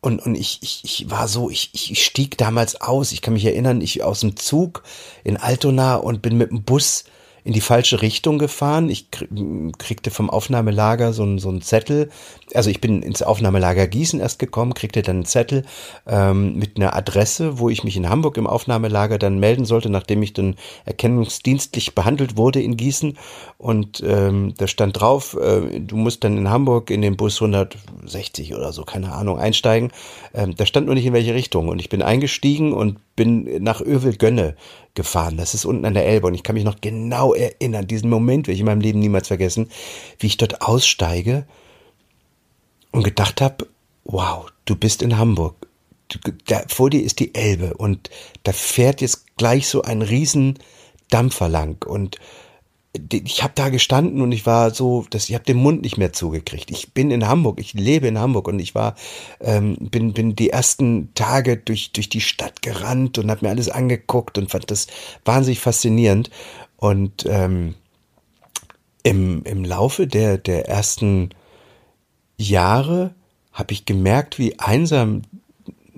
und, und ich, ich, ich war so, ich, ich stieg damals aus, ich kann mich erinnern, ich aus dem Zug in Altona und bin mit dem Bus in die falsche Richtung gefahren. Ich kriegte vom Aufnahmelager so einen, so einen Zettel. Also ich bin ins Aufnahmelager Gießen erst gekommen, kriegte dann einen Zettel ähm, mit einer Adresse, wo ich mich in Hamburg im Aufnahmelager dann melden sollte, nachdem ich dann erkennungsdienstlich behandelt wurde in Gießen. Und ähm, da stand drauf, äh, du musst dann in Hamburg in den Bus 160 oder so, keine Ahnung, einsteigen. Ähm, da stand nur nicht in welche Richtung. Und ich bin eingestiegen und bin nach Övelgönne gefahren. Das ist unten an der Elbe und ich kann mich noch genau erinnern, diesen Moment will ich in meinem Leben niemals vergessen, wie ich dort aussteige und gedacht habe, wow, du bist in Hamburg. Da, vor dir ist die Elbe und da fährt jetzt gleich so ein riesen Dampfer lang und ich habe da gestanden und ich war so, dass ich habe den Mund nicht mehr zugekriegt. Ich bin in Hamburg, ich lebe in Hamburg und ich war, ähm, bin, bin die ersten Tage durch durch die Stadt gerannt und habe mir alles angeguckt und fand das wahnsinnig faszinierend. Und ähm, im im Laufe der der ersten Jahre habe ich gemerkt, wie einsam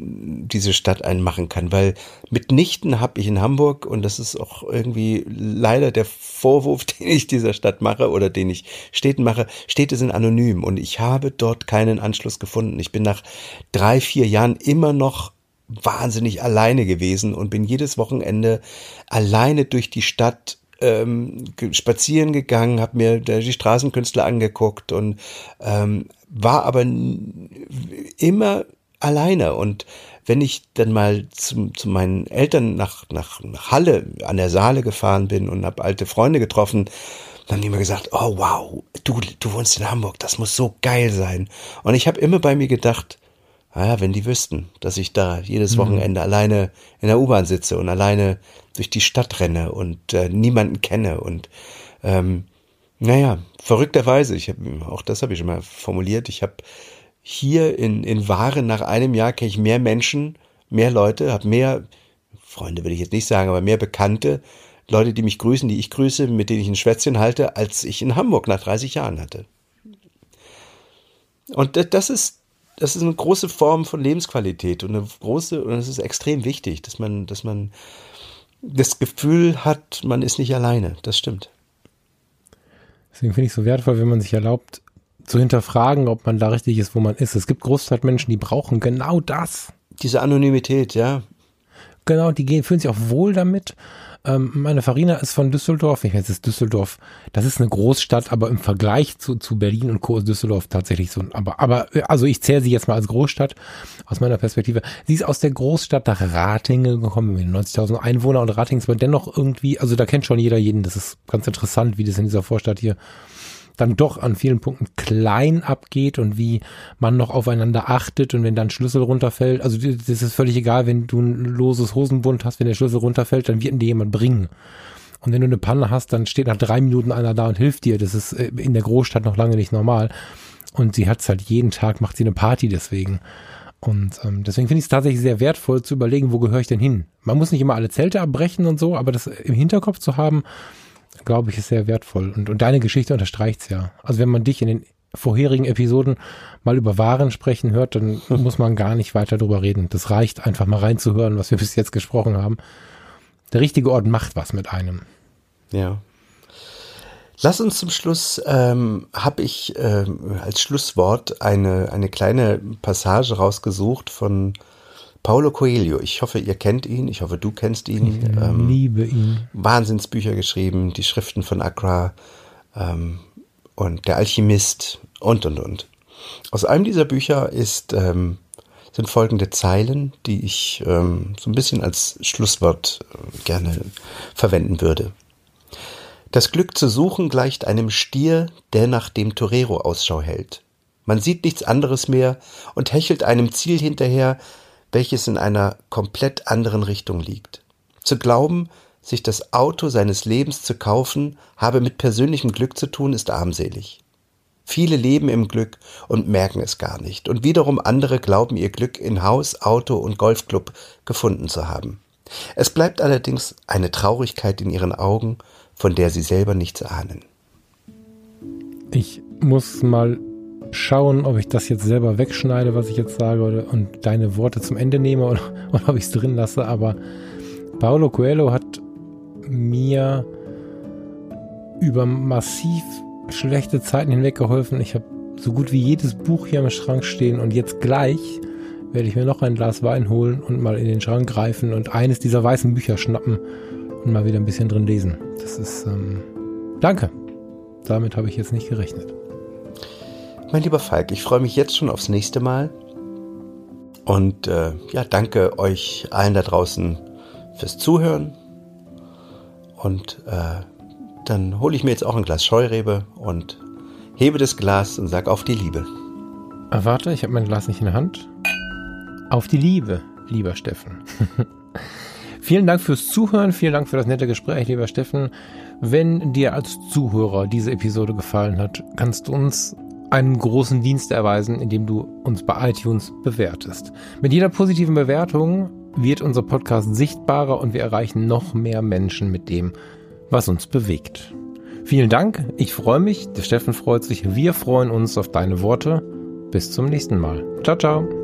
diese Stadt einen machen kann, weil mitnichten habe ich in Hamburg, und das ist auch irgendwie leider der Vorwurf, den ich dieser Stadt mache oder den ich Städten mache, Städte sind anonym und ich habe dort keinen Anschluss gefunden. Ich bin nach drei, vier Jahren immer noch wahnsinnig alleine gewesen und bin jedes Wochenende alleine durch die Stadt ähm, spazieren gegangen, habe mir die Straßenkünstler angeguckt und ähm, war aber immer alleine. Und wenn ich dann mal zu, zu meinen Eltern nach, nach, nach Halle an der Saale gefahren bin und habe alte Freunde getroffen, dann haben die mir gesagt, oh wow, du, du wohnst in Hamburg, das muss so geil sein. Und ich habe immer bei mir gedacht, naja, wenn die wüssten, dass ich da jedes mhm. Wochenende mhm. alleine in der U-Bahn sitze und alleine durch die Stadt renne und äh, niemanden kenne und ähm, naja, verrückterweise, ich hab, auch das habe ich schon mal formuliert, ich habe hier in, in Waren nach einem Jahr kenne ich mehr Menschen, mehr Leute, habe mehr, Freunde will ich jetzt nicht sagen, aber mehr Bekannte, Leute, die mich grüßen, die ich grüße, mit denen ich ein Schwätzchen halte, als ich in Hamburg nach 30 Jahren hatte. Und das ist, das ist eine große Form von Lebensqualität und eine große, und es ist extrem wichtig, dass man, dass man das Gefühl hat, man ist nicht alleine. Das stimmt. Deswegen finde ich es so wertvoll, wenn man sich erlaubt, zu hinterfragen, ob man da richtig ist, wo man ist. Es gibt Großstadtmenschen, die brauchen genau das. Diese Anonymität, ja. Genau, die gehen, fühlen sich auch wohl damit. Ähm, meine Farina ist von Düsseldorf. Ich weiß, es ist Düsseldorf. Das ist eine Großstadt, aber im Vergleich zu, zu Berlin und Co. ist Düsseldorf tatsächlich so. Aber, aber, also ich zähle sie jetzt mal als Großstadt aus meiner Perspektive. Sie ist aus der Großstadt nach Ratingen gekommen, mit 90.000 Einwohner und Ratingen ist aber dennoch irgendwie, also da kennt schon jeder jeden. Das ist ganz interessant, wie das in dieser Vorstadt hier dann doch an vielen Punkten klein abgeht und wie man noch aufeinander achtet und wenn dann Schlüssel runterfällt, also das ist völlig egal, wenn du ein loses Hosenbund hast, wenn der Schlüssel runterfällt, dann wird ihn dir jemand bringen. Und wenn du eine Panne hast, dann steht nach drei Minuten einer da und hilft dir. Das ist äh, in der Großstadt noch lange nicht normal. Und sie hat es halt jeden Tag, macht sie eine Party deswegen. Und ähm, deswegen finde ich es tatsächlich sehr wertvoll zu überlegen, wo gehöre ich denn hin? Man muss nicht immer alle Zelte abbrechen und so, aber das im Hinterkopf zu haben, glaube ich, ist sehr wertvoll. Und, und deine Geschichte unterstreicht es ja. Also wenn man dich in den vorherigen Episoden mal über Waren sprechen hört, dann muss man gar nicht weiter drüber reden. Das reicht einfach mal reinzuhören, was wir bis jetzt gesprochen haben. Der richtige Ort macht was mit einem. Ja. Lass uns zum Schluss, ähm, habe ich ähm, als Schlusswort eine, eine kleine Passage rausgesucht von Paulo Coelho, ich hoffe, ihr kennt ihn, ich hoffe, du kennst ihn. Ich ähm, liebe ihn. Wahnsinnsbücher geschrieben, die Schriften von Accra ähm, und Der Alchemist und, und, und. Aus einem dieser Bücher ist, ähm, sind folgende Zeilen, die ich ähm, so ein bisschen als Schlusswort äh, gerne verwenden würde. Das Glück zu suchen gleicht einem Stier, der nach dem Torero Ausschau hält. Man sieht nichts anderes mehr und hechelt einem Ziel hinterher, welches in einer komplett anderen Richtung liegt. Zu glauben, sich das Auto seines Lebens zu kaufen, habe mit persönlichem Glück zu tun, ist armselig. Viele leben im Glück und merken es gar nicht, und wiederum andere glauben ihr Glück in Haus, Auto und Golfclub gefunden zu haben. Es bleibt allerdings eine Traurigkeit in ihren Augen, von der sie selber nichts ahnen. Ich muss mal schauen, ob ich das jetzt selber wegschneide, was ich jetzt sage, oder, und deine Worte zum Ende nehme oder, oder ob ich es drin lasse. Aber Paulo Coelho hat mir über massiv schlechte Zeiten hinweg geholfen. Ich habe so gut wie jedes Buch hier im Schrank stehen und jetzt gleich werde ich mir noch ein Glas Wein holen und mal in den Schrank greifen und eines dieser weißen Bücher schnappen und mal wieder ein bisschen drin lesen. Das ist, ähm, danke. Damit habe ich jetzt nicht gerechnet. Mein lieber Falk, ich freue mich jetzt schon aufs nächste Mal. Und äh, ja, danke euch allen da draußen fürs Zuhören. Und äh, dann hole ich mir jetzt auch ein Glas Scheurebe und hebe das Glas und sag auf die Liebe. Ah, warte, ich habe mein Glas nicht in der Hand. Auf die Liebe, lieber Steffen. vielen Dank fürs Zuhören, vielen Dank für das nette Gespräch, lieber Steffen. Wenn dir als Zuhörer diese Episode gefallen hat, kannst du uns einen großen Dienst erweisen, indem du uns bei iTunes bewertest. Mit jeder positiven Bewertung wird unser Podcast sichtbarer und wir erreichen noch mehr Menschen mit dem, was uns bewegt. Vielen Dank, ich freue mich, der Steffen freut sich, wir freuen uns auf deine Worte. Bis zum nächsten Mal. Ciao, ciao.